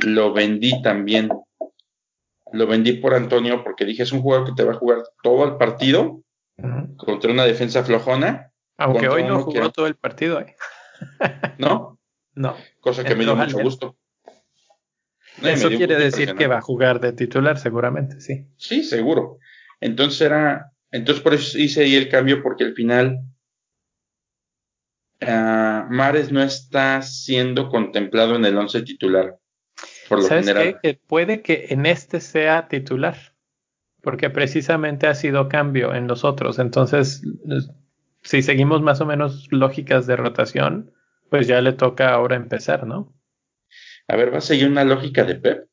B: lo vendí también lo vendí por Antonio porque dije es un jugador que te va a jugar todo el partido contra una defensa flojona.
A: Aunque hoy no jugó todo el partido. ¿eh?
B: ¿No?
A: No.
B: Cosa que me dio mucho gusto.
A: Eso quiere decir que va a jugar de titular seguramente, sí.
B: Sí, seguro. Entonces era, entonces por eso hice ahí el cambio porque al final uh, Mares no está siendo contemplado en el once titular.
A: ¿Sabes Qué? Que puede que en este sea titular, porque precisamente ha sido cambio en los otros. Entonces, si seguimos más o menos lógicas de rotación, pues ya le toca ahora empezar, ¿no?
B: A ver, ¿va a seguir una lógica de Pep?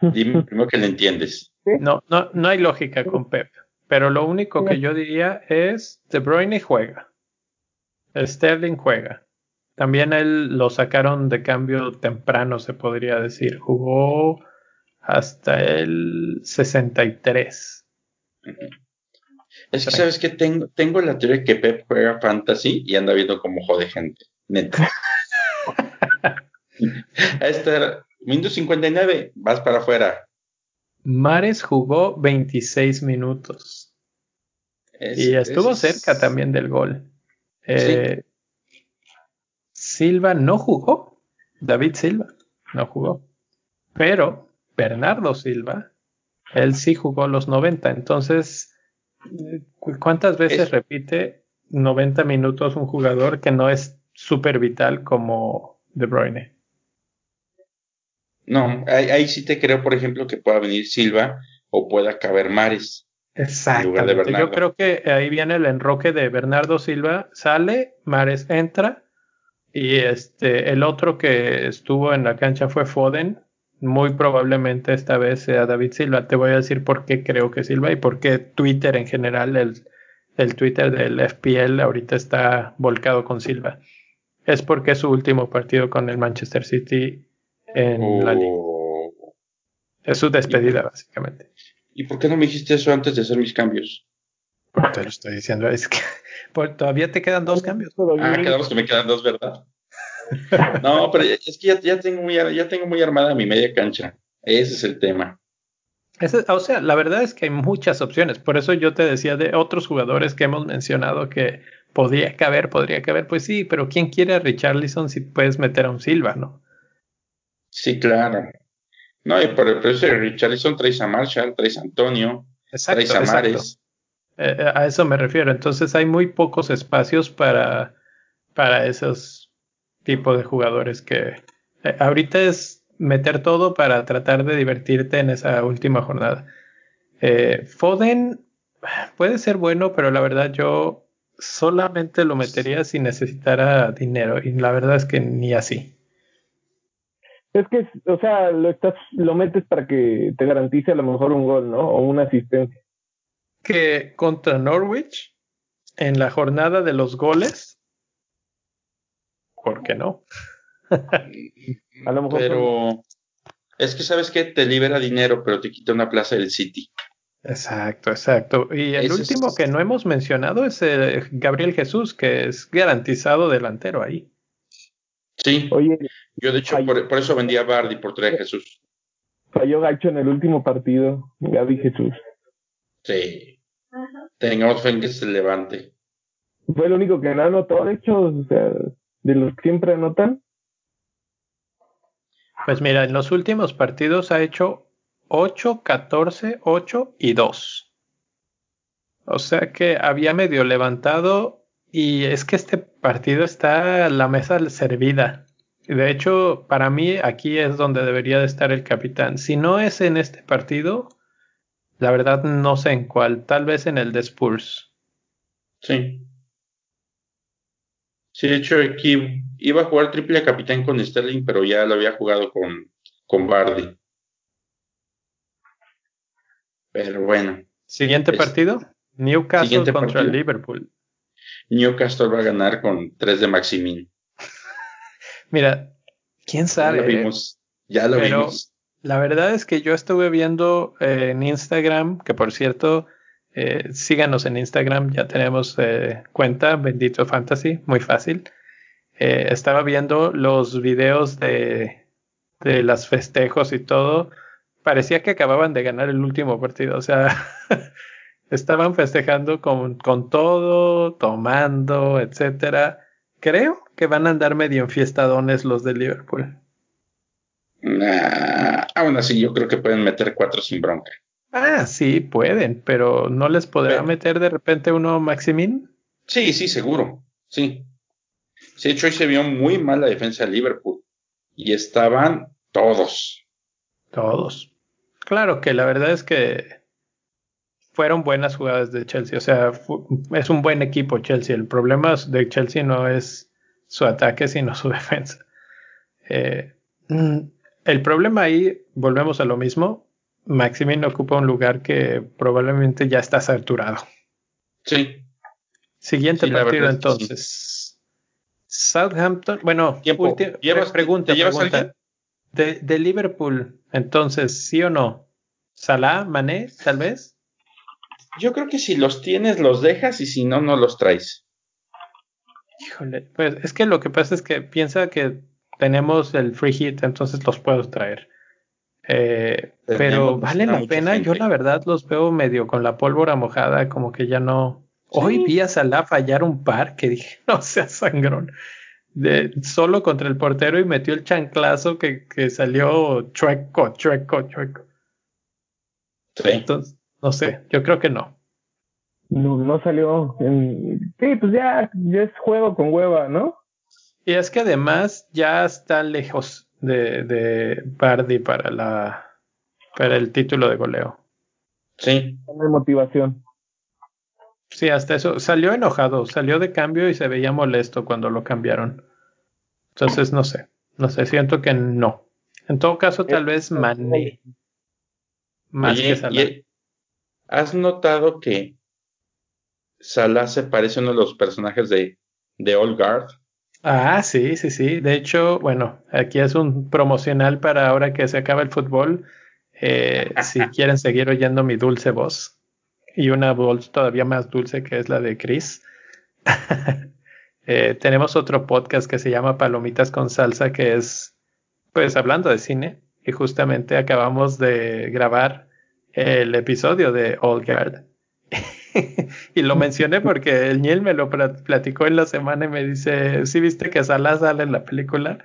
B: Dime primero que le entiendes.
A: No, no, no hay lógica con Pep. Pero lo único que yo diría es De Bruyne juega. Sterling juega. También él lo sacaron de cambio temprano, se podría decir. Jugó hasta el 63.
B: Es que sabes que tengo, tengo la teoría de que Pep juega fantasy y anda viendo cómo jode gente. Neta. este Windows 59, vas para afuera.
A: Mares jugó 26 minutos. y estuvo cerca también del gol. Eh, Silva no jugó. David Silva no jugó. Pero Bernardo Silva, él sí jugó los 90. Entonces, ¿cuántas veces repite 90 minutos un jugador que no es súper vital como De Bruyne?
B: No, ahí, sí te creo, por ejemplo, que pueda venir Silva o pueda caber Mares.
A: Exacto. Yo creo que ahí viene el enroque de Bernardo Silva, sale, Mares entra y este el otro que estuvo en la cancha fue Foden. Muy probablemente esta vez sea David Silva. Te voy a decir por qué creo que Silva y por qué Twitter en general, el, el Twitter del FPL ahorita está volcado con Silva. Es porque es su último partido con el Manchester City en la liga. Oh. Es su despedida, básicamente.
B: ¿Y por qué no me dijiste eso antes de hacer mis cambios?
A: Te lo estoy diciendo, es que todavía te quedan dos cambios.
B: Ah, quedamos que me quedan dos, ¿verdad? no, pero es que ya, tengo muy, ya tengo muy armada mi media cancha. Ese es el tema.
A: o sea, la verdad es que hay muchas opciones. Por eso yo te decía de otros jugadores que hemos mencionado que podría caber, podría caber. Pues sí, pero ¿quién quiere a Richarlison si puedes meter a un Silva, no?
B: Sí, claro. No, y por el precio de Richarlison traes a Marshall, traes a Antonio, traes a Mares.
A: Eh, a eso me refiero. Entonces hay muy pocos espacios para, para esos tipos de jugadores que eh, ahorita es meter todo para tratar de divertirte en esa última jornada. Foden puede ser bueno, pero la verdad yo solamente lo metería si necesitara dinero y la verdad es que ni así.
C: Es que, o sea, lo estás, lo metes para que te garantice a lo mejor un gol, ¿no? O una asistencia.
A: Que contra Norwich, en la jornada de los goles, ¿por qué no?
B: a lo mejor. Pero es que sabes que te libera dinero, pero te quita una plaza del City.
A: Exacto, exacto. Y el último que no hemos mencionado es eh, Gabriel Jesús, que es garantizado delantero ahí.
B: Sí. Oye, yo de hecho por, eso vendía a Bardi por traer a Jesús.
C: Falló gacho en el último partido, Gaby Jesús.
B: Sí. Tengamos fe en que se levante.
C: Fue el único que no anotó, de hecho, o sea, de los que siempre anotan.
A: Pues mira, en los últimos partidos ha hecho 8, 14, 8 y 2. O sea que había medio levantado y es que este partido está la mesa servida. De hecho, para mí aquí es donde debería de estar el capitán. Si no es en este partido, la verdad no sé en cuál. Tal vez en el de Spurs.
B: Sí. Sí, de hecho aquí iba a jugar triple capitán con Sterling, pero ya lo había jugado con, con Bardi. Pero bueno.
A: Siguiente partido. Newcastle contra Liverpool.
B: Newcastle va a ganar con 3 de Maximin.
A: Mira, quién sabe.
B: Ya lo vimos. Ya lo vimos.
A: La verdad es que yo estuve viendo eh, en Instagram, que por cierto, eh, síganos en Instagram, ya tenemos eh, cuenta, Bendito Fantasy, muy fácil. estaba viendo los videos de, de los festejos y todo. Parecía que acababan de ganar el último partido. O sea, estaban festejando con, con todo, tomando, etcétera. Creo que van a andar medio enfiestadones los de Liverpool.
B: Aún así, yo creo que pueden meter cuatro sin bronca.
A: Ah, sí, pueden, pero ¿no les podrá meter de repente uno Maximin?
B: Sí, sí, seguro, sí. Sí, de hecho, hoy se vio muy mal la defensa de Liverpool. Y estaban todos.
A: Todos. Claro que la verdad es que fueron buenas jugadas de Chelsea. O sea, es un buen equipo Chelsea. El problema de Chelsea no es su ataque, sino su defensa. Eh, mm, el problema ahí, volvemos a lo mismo. Maximin ocupa un lugar que probablemente ya está saturado.
B: Sí.
A: Siguiente partido entonces. Southampton, bueno, ¿Llevas, pregunta, pregunta. De, de Liverpool, entonces, ¿sí o no? Salah, Mané, tal vez.
B: Yo creo que si los tienes, los dejas y si no, no los traes.
A: Híjole, pues es que lo que pasa es que piensa que tenemos el free hit, entonces los puedo traer. Eh, pero vale la pena, yo la verdad los veo medio con la pólvora mojada, como que ya no. Hoy vi a Salah fallar un par que dije, no sea sangrón. de, solo contra el portero y metió el chanclazo que, que salió chueco, chueco, chueco. Sí. Entonces, no sé, yo creo que no.
C: No, no salió. En... Sí, pues ya, ya es juego con hueva, ¿no?
A: Y es que además ya está lejos de, de Bardi para la para el título de goleo.
B: Sí.
C: De motivación.
A: Sí, hasta eso. Salió enojado, salió de cambio y se veía molesto cuando lo cambiaron. Entonces, no sé. No sé, siento que no. En todo caso, tal vez Mané.
B: Más que Salah. ¿Has notado que Salah se parece a uno de los personajes de, de Old Guard?
A: Ah, sí, sí, sí. De hecho, bueno, aquí es un promocional para ahora que se acaba el fútbol. Eh, si quieren seguir oyendo mi dulce voz y una voz todavía más dulce que es la de Chris. Eh, tenemos otro podcast que se llama Palomitas con Salsa, que es, pues, hablando de cine. Y justamente acabamos de grabar el episodio de Old Guard. y lo mencioné porque el Niel me lo platicó en la semana y me dice, ¿sí viste que Salah sale en la película?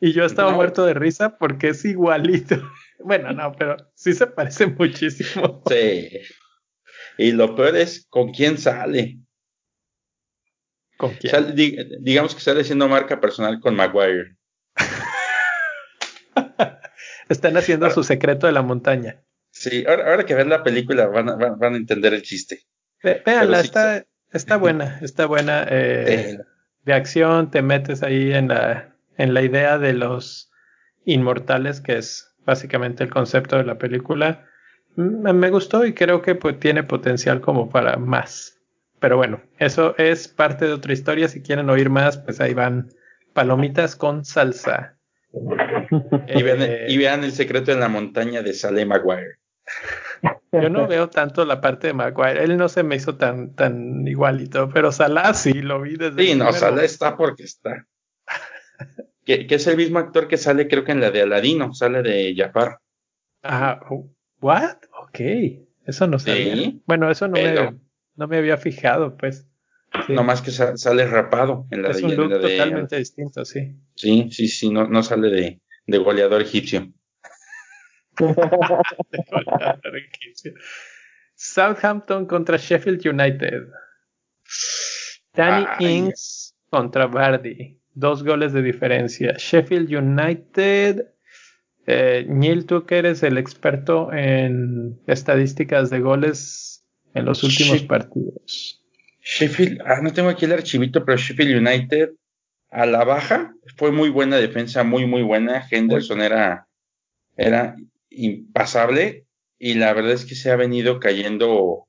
A: Y yo estaba muerto de risa porque es igualito. bueno, no, pero sí se parece muchísimo.
B: Sí. Y lo peor es con quién sale.
A: ¿Con quién?
B: digamos que sale siendo marca personal con Maguire.
A: Están haciendo su secreto de la montaña.
B: Sí, ahora, que ven la película van a, entender el chiste.
A: Véanla, está, está buena, está buena. Eh, de acción, te metes ahí en la, en la idea de los inmortales, que es básicamente el concepto de la película. Mm, me gustó y creo que pues, tiene potencial como para más. Pero bueno, eso es parte de otra historia. Si quieren oír más, pues ahí van palomitas con salsa.
B: y, vean, y, vean, el secreto en la montaña de Saleh Maguire.
A: Yo no veo tanto la parte de Maguire. Él no se me hizo tan, tan igualito, pero Salah sí lo vi desde.
B: Sí, no, Salah está porque está. que, que, es el mismo actor que sale, creo que en la de Aladino, sale de Jafar.
A: Ah, ¿what? Ok, eso no sabía. Bueno, eso no, me, no me había fijado, pues.
B: No más que sale rapado en la
A: es un look totalmente distinto, sí.
B: Sí, sí, sí, no, no sale de, de goleador egipcio.
A: Southampton contra Sheffield United. Danny Ings contra Bardi. Dos goles de diferencia. Sheffield United eh, Neil, tú que eres el experto en estadísticas de goles en los últimos partidos.
B: Sheffield, ah, no tengo aquí el archivito, pero Sheffield United a la baja fue muy buena defensa, muy, muy buena. Henderson era, era impasable y la verdad es que se ha venido cayendo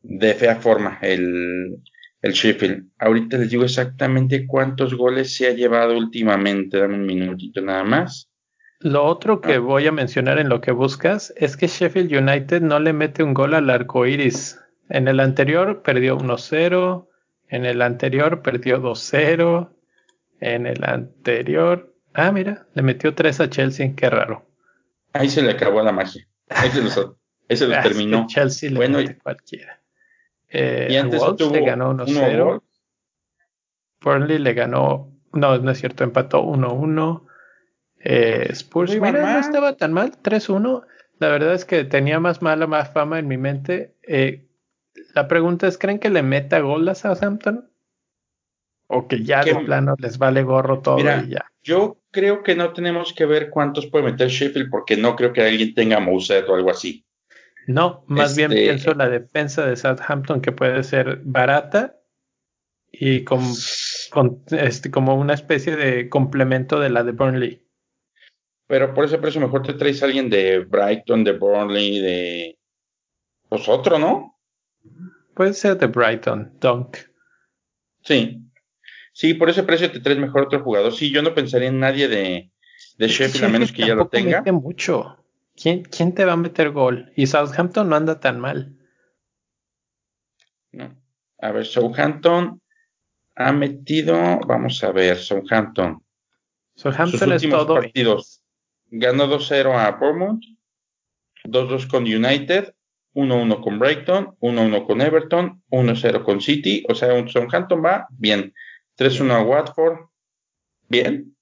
B: de fea forma el, el Sheffield. Ahorita les digo exactamente cuántos goles se ha llevado últimamente. Dame un minutito nada más.
A: Lo otro que ah. voy a mencionar en lo que buscas es que Sheffield United no le mete un gol al arco iris. En el anterior perdió 1-0, en el anterior perdió 2-0, en el anterior. Ah, mira, le metió 3 a Chelsea, qué raro.
B: Ahí se le acabó la magia. Ahí se los, ah, terminó.
A: Chelsea le bueno, mete cualquiera. Eh, y antes Wolves le ganó 1-0. Burnley le ganó, no, no es cierto, empató 1-1. Eh, Spurs, no estaba tan mal, 3-1. La verdad es que tenía más mala más fama en mi mente. Eh, la pregunta es, ¿creen que le meta gol a Southampton? ¿O que ya de plano les vale gorro todo y ya?
B: Yo creo que no tenemos que ver cuántos puede meter Sheffield porque no creo que alguien tenga Mousset o algo así.
A: No, más bien este, pienso la defensa de Southampton que puede ser barata y con, con, este, como una especie de complemento de la de Burnley.
B: Pero por ese precio mejor te traes a alguien de Brighton, de Burnley, de... Pues otro, ¿no?
A: Puede ser de Brighton, Dunk.
B: Sí. Sí, por ese precio te traes mejor otro jugador. Sí, yo no pensaría en nadie de, de Sheffield, a menos que ya lo tenga.
A: Mete mucho. ¿Quién, ¿Quién te va a meter gol? Y Southampton no anda tan mal.
B: No. A ver, Southampton ha metido, vamos a ver, Southampton.
A: Southampton es todo.
B: Partidos. Ganó 2-0 a Bournemouth, 2-2 con United, 1-1 con Brighton, 1-1 con Everton, 1-0 con City. O sea, un Southampton va bien. 3-1 a Watford, Bien.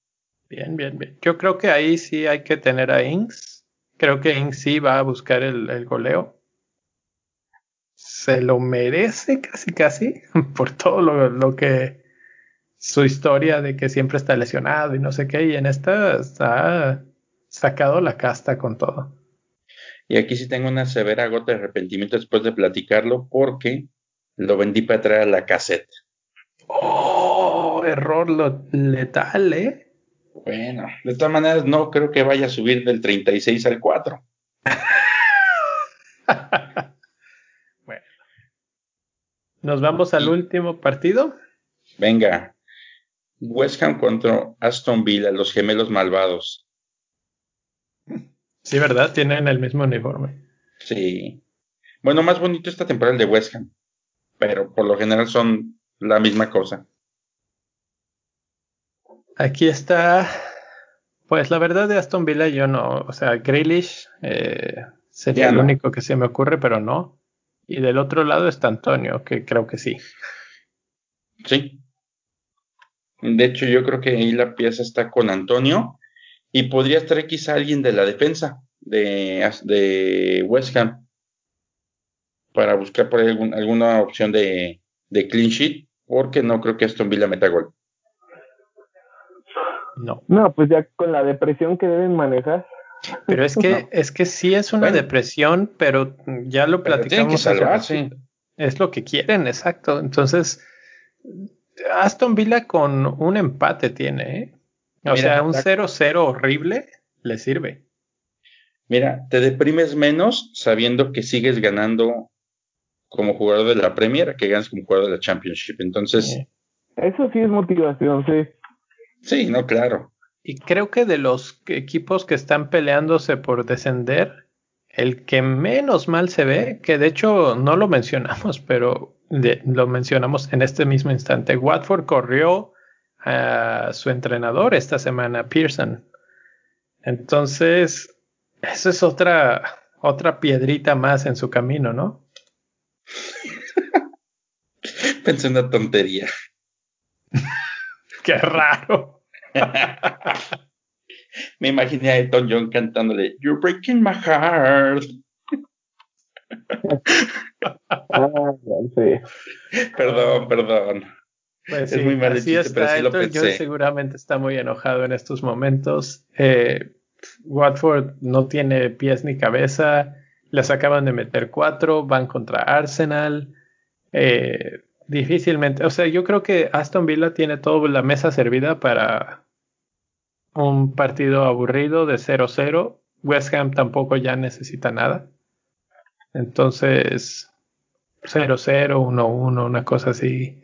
A: Bien, bien, bien. Yo creo que ahí sí hay que tener a Inks. Creo que Inks sí va a buscar el, el goleo. Se lo merece casi, casi, por todo lo, lo que su historia de que siempre está lesionado y no sé qué, y en esta está sacado la casta con todo.
B: Y aquí sí tengo una severa gota de arrepentimiento después de platicarlo porque lo vendí para traer a la cassette.
A: Oh, error letal, ¿eh?
B: Bueno, de todas maneras no creo que vaya a subir del 36 al 4.
A: bueno. Nos vamos al último partido.
B: Venga. West Ham contra Aston Villa, los gemelos malvados.
A: Sí, ¿verdad? Tienen el mismo uniforme.
B: Sí. Bueno, más bonito esta temporada el de West Ham, pero por lo general son la misma cosa.
A: Aquí está, pues la verdad de Aston Villa yo no, o sea, Grealish eh, sería el único que se me ocurre, pero no. Y del otro lado está Antonio, que creo que sí.
B: Sí. De hecho, yo creo que ahí la pieza está con Antonio y podría estar quizá alguien de la defensa de, de West Ham para buscar por ahí alguna opción de, de clean sheet, porque no creo que Aston Villa meta gol.
C: No. No, pues ya con la depresión que deben manejar.
A: Pero es que, es que sí es una depresión, pero ya lo platicamos. Es lo que quieren, exacto. Entonces, Aston Villa con un empate tiene, ¿eh? O sea, un 0-0 horrible le sirve.
B: Mira, te deprimes menos sabiendo que sigues ganando como jugador de la Premier que ganas como jugador de la Championship. Entonces.
C: Eso sí es motivación, sí.
B: Sí, no, claro.
A: Y creo que de los equipos que están peleándose por descender, el que menos mal se ve, que de hecho no lo mencionamos, pero lo mencionamos en este mismo instante. Watford corrió a su entrenador esta semana, Pearson. Entonces, eso es otra, otra piedrita más en su camino, ¿no?
B: Pensé en una tontería.
A: Qué raro.
B: Me imaginé a Elton John cantándole You're breaking my heart. Ah, perdón, perdón.
A: Pues es muy mal así está, pero sí seguramente está muy enojado en estos momentos. Eh, Watford no tiene pies ni cabeza. Les acaban de meter cuatro, van contra Arsenal. Eh, difícilmente, o sea, yo creo que Aston Villa tiene toda la mesa servida para un partido aburrido de 0-0. West Ham tampoco ya necesita nada. Entonces, 0-0, 1-1, una cosa así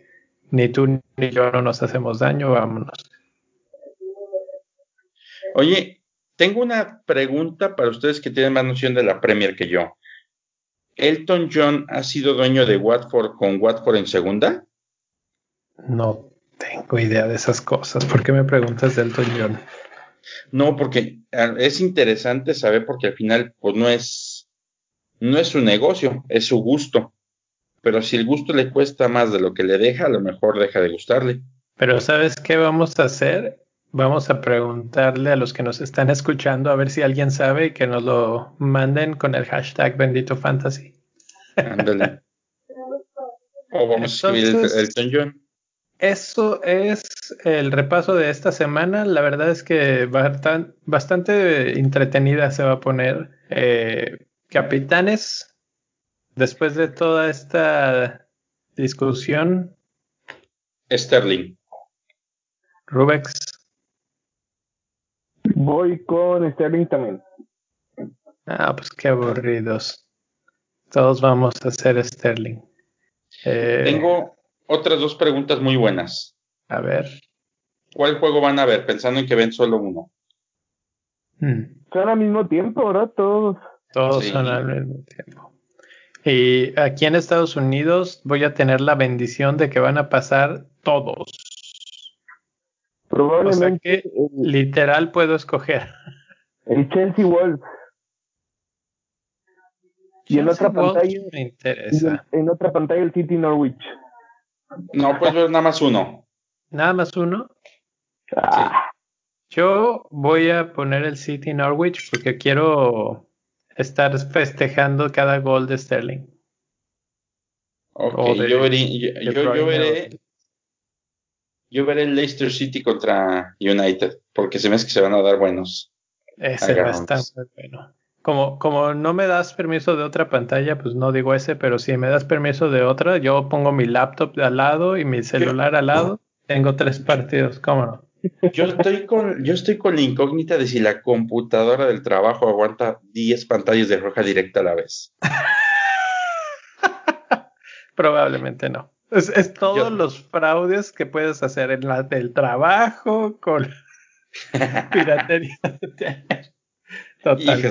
A: ni tú ni yo no nos hacemos daño, vámonos.
B: Oye, tengo una pregunta para ustedes que tienen más noción de la Premier que yo. ¿Elton John ha sido dueño de Watford con Watford en segunda?
A: No tengo idea de esas cosas. ¿Por qué me preguntas de Elton John?
B: No, porque es interesante saber porque al final pues no es no es su negocio, es su gusto pero si el gusto le cuesta más de lo que le deja, a lo mejor deja de gustarle.
A: Pero ¿sabes qué vamos a hacer? Vamos a preguntarle a los que nos están escuchando a ver si alguien sabe y que nos lo manden con el hashtag bendito fantasy.
B: Ándale. o vamos a escribir el, el John.
A: Eso es el repaso de esta semana. La verdad es que bastante entretenida se va a poner. Eh, capitanes, Después de toda esta discusión.
B: Sterling.
A: Rubex.
C: Voy con Sterling también.
A: Ah, pues qué aburridos. Todos vamos a hacer Sterling.
B: Eh, Tengo otras dos preguntas muy buenas.
A: A ver.
B: ¿Cuál juego van a ver? Pensando en que ven solo uno.
C: Hmm. Son al mismo tiempo, ¿verdad? Todos.
A: Todos son al mismo tiempo. Y aquí en Estados Unidos voy a tener la bendición de que van a pasar todos.
C: Probablemente.
A: literal puedo escoger.
C: El Chelsea Wolves. Y en otra pantalla.
A: Me interesa.
C: En, otra pantalla el City Norwich.
B: No, pues ver nada más uno.
A: Nada más uno. Ah. Yo voy a poner el City Norwich porque quiero estar festejando cada gol de Sterling.
B: Ok, yo, veré, yo, veré, yo veré el Leicester City contra United, porque se me hace que se van a dar buenos.
A: Ese va a estar muy bueno. Como, como no me das permiso de otra pantalla, pues no digo ese, pero si me das permiso de otra, yo pongo mi laptop de al lado y mi celular al lado. Tengo tres partidos, ¿cómo no?
B: Yo estoy con, yo estoy con la incógnita de si la computadora del trabajo aguanta 10 pantallas de roja directa a la vez.
A: Probablemente no. Es, todos los fraudes que puedes hacer en la del trabajo con piratería.
B: Total.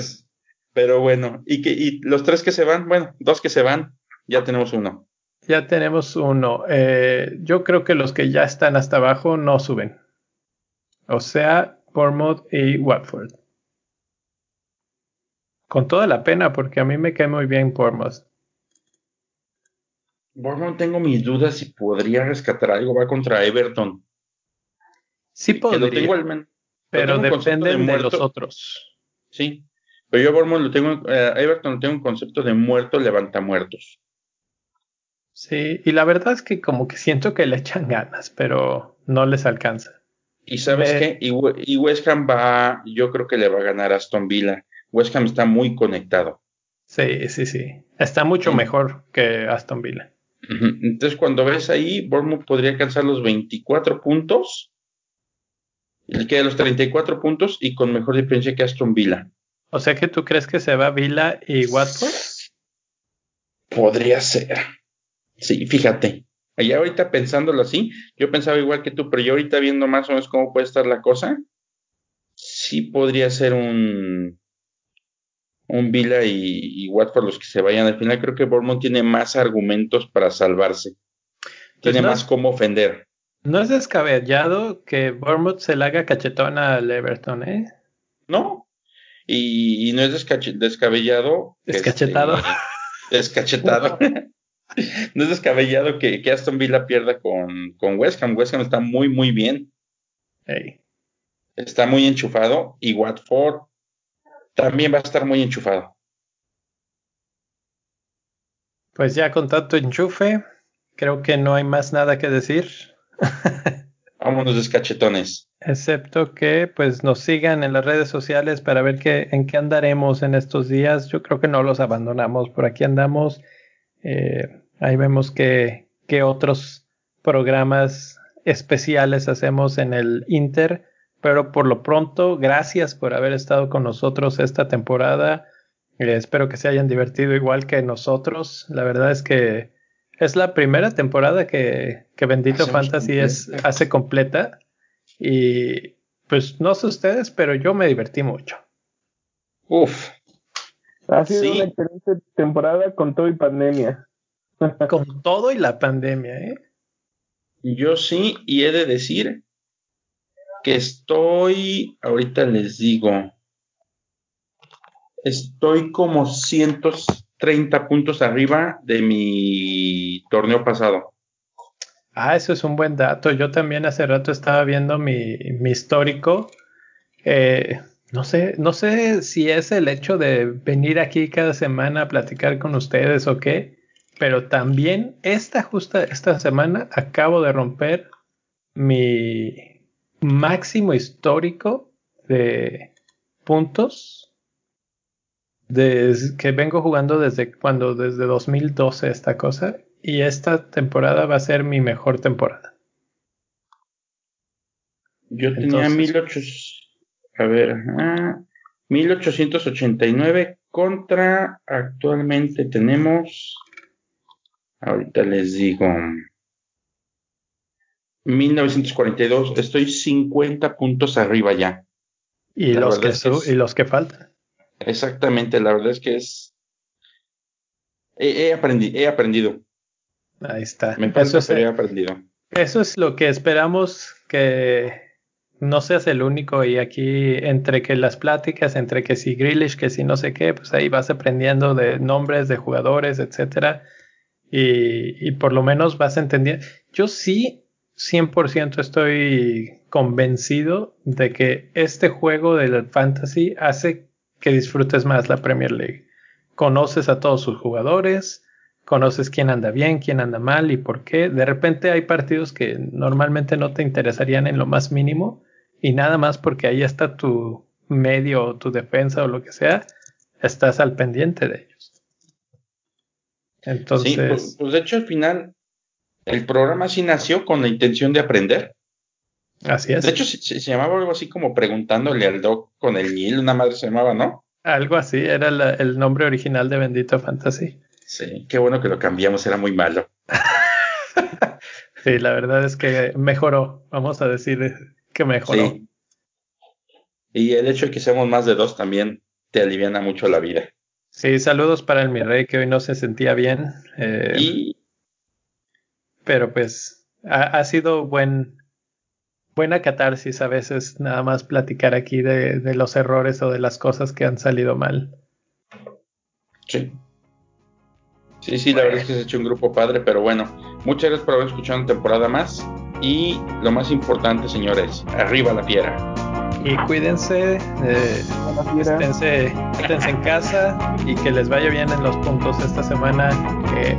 B: pero bueno, y que y los tres que se van, bueno, dos que se van, ya tenemos uno.
A: Ya tenemos uno. Eh, yo creo que los que ya están hasta abajo no suben. O sea, Bournemouth y Watford. Con toda la pena, porque a mí me cae muy bien Bournemouth.
B: Bournemouth tengo mis dudas si podría rescatar algo. Va contra Everton.
A: Sí podría. pero depende de, los otros.
B: Sí. Pero yo a Bournemouth lo tengo, eh, Everton lo tengo un concepto de muerto levanta muertos.
A: Sí, y la verdad es que como que siento que le echan ganas, pero no les alcanza.
B: Y sabes qué, y, West Ham va, yo creo que le va a ganar a Aston Villa. West Ham está muy conectado.
A: Sí, sí, sí. Está mucho mejor que Aston Villa.
B: Entonces, cuando ves ahí, Bournemouth podría alcanzar los 24 puntos. Le queda los 34 puntos y con mejor diferencia que Aston Villa.
A: O sea que tú crees que se va Villa y Watford?
B: Podría ser. Sí, fíjate. Allá ahorita pensándolo así, yo pensaba igual que tú, pero yo ahorita viendo más o menos cómo puede estar la cosa, sí podría ser un un Villa y, Watford los que se vayan. Al final creo que Bournemouth tiene más argumentos para salvarse. Pues tiene más cómo ofender.
A: No es descabellado que Bournemouth se le haga cachetón al Everton, ¿eh?
B: No. Y, no es descabellado.
A: Descachetado.
B: Este, descachetado. no es descabellado que, Aston Villa pierda con, con, West Ham. West Ham está muy, muy bien. Está muy enchufado. Y Watford también va a estar muy enchufado.
A: Pues ya con tanto enchufe, creo que no hay más nada que decir.
B: Vámonos descachetones.
A: Excepto que pues nos sigan en las redes sociales para ver qué, en qué andaremos en estos días. Yo creo que no los abandonamos. Por aquí andamos. Eh, ahí vemos que, que otros programas especiales hacemos en el Inter. Pero por lo pronto, gracias por haber estado con nosotros esta temporada. Eh, espero que se hayan divertido igual que nosotros. La verdad es que es la primera temporada que, que Bendito Fantasy es, hace completa. Y pues no sé ustedes, pero yo me divertí mucho.
B: Uf.
C: Ha sido una excelente temporada con todo y pandemia.
A: con todo y la pandemia, ¿eh?
B: Yo sí, y he de decir que estoy, ahorita les digo, estoy como 130 puntos arriba de mi torneo pasado.
A: Ah, eso es un buen dato. Yo también hace rato estaba viendo mi, mi histórico. Eh, no sé, no sé si es el hecho de venir aquí cada semana a platicar con ustedes o qué, pero también esta justa esta semana acabo de romper mi máximo histórico de puntos de, que vengo jugando desde cuando desde 2012 esta cosa y esta temporada va a ser mi mejor temporada.
B: Yo tenía 1800, a ver, 1889 contra, actualmente tenemos, ahorita les digo, 1942, estoy 50 puntos arriba ya.
A: ¿Y, los que, y los que faltan?
B: Exactamente, la verdad es que es... He, he aprendido.
A: Ahí está.
B: Me pasa, pero he aprendido.
A: Eso es lo que esperamos que no seas el único y aquí entre que las pláticas, entre que si Grealish, que si no sé qué, pues ahí vas aprendiendo de nombres de jugadores, etcétera y, y por lo menos vas entendiendo. Yo sí 100% estoy convencido de que este juego del fantasy hace que disfrutes más la Premier League. Conoces a todos sus jugadores, conoces quién anda bien, quién anda mal y por qué. De repente hay partidos que normalmente no te interesarían en lo más mínimo y nada más porque ahí está tu medio o tu defensa o lo que sea, estás al pendiente de ellos.
B: Entonces. Sí, pues, pues de hecho al final el programa sí nació con la intención de aprender.
A: Así es.
B: De hecho se, llamaba algo así como preguntándole al doc con el Nil, una madre se llamaba, ¿no?
A: Algo así, era el nombre original de Bendito Fantasy.
B: Sí, qué bueno que lo cambiamos, era muy malo.
A: sí, la verdad es que mejoró, vamos a decir que mejoró. Sí.
B: Y el hecho de que seamos más de dos también te aliviana mucho la vida.
A: Sí, saludos para el mi rey que hoy no se sentía bien. Eh, pero pues ha, sido buen, buena catarsis a veces nada más platicar aquí de, de los errores o de las cosas que han salido mal.
B: Sí. Sí, sí, la verdad es que se ha hecho un grupo padre, pero bueno, muchas gracias por haber escuchado una temporada más. Y lo más importante, señores, arriba la fiera.
A: Y cuídense, eh, esténse, en casa y que les vaya bien en los puntos esta semana. Eh,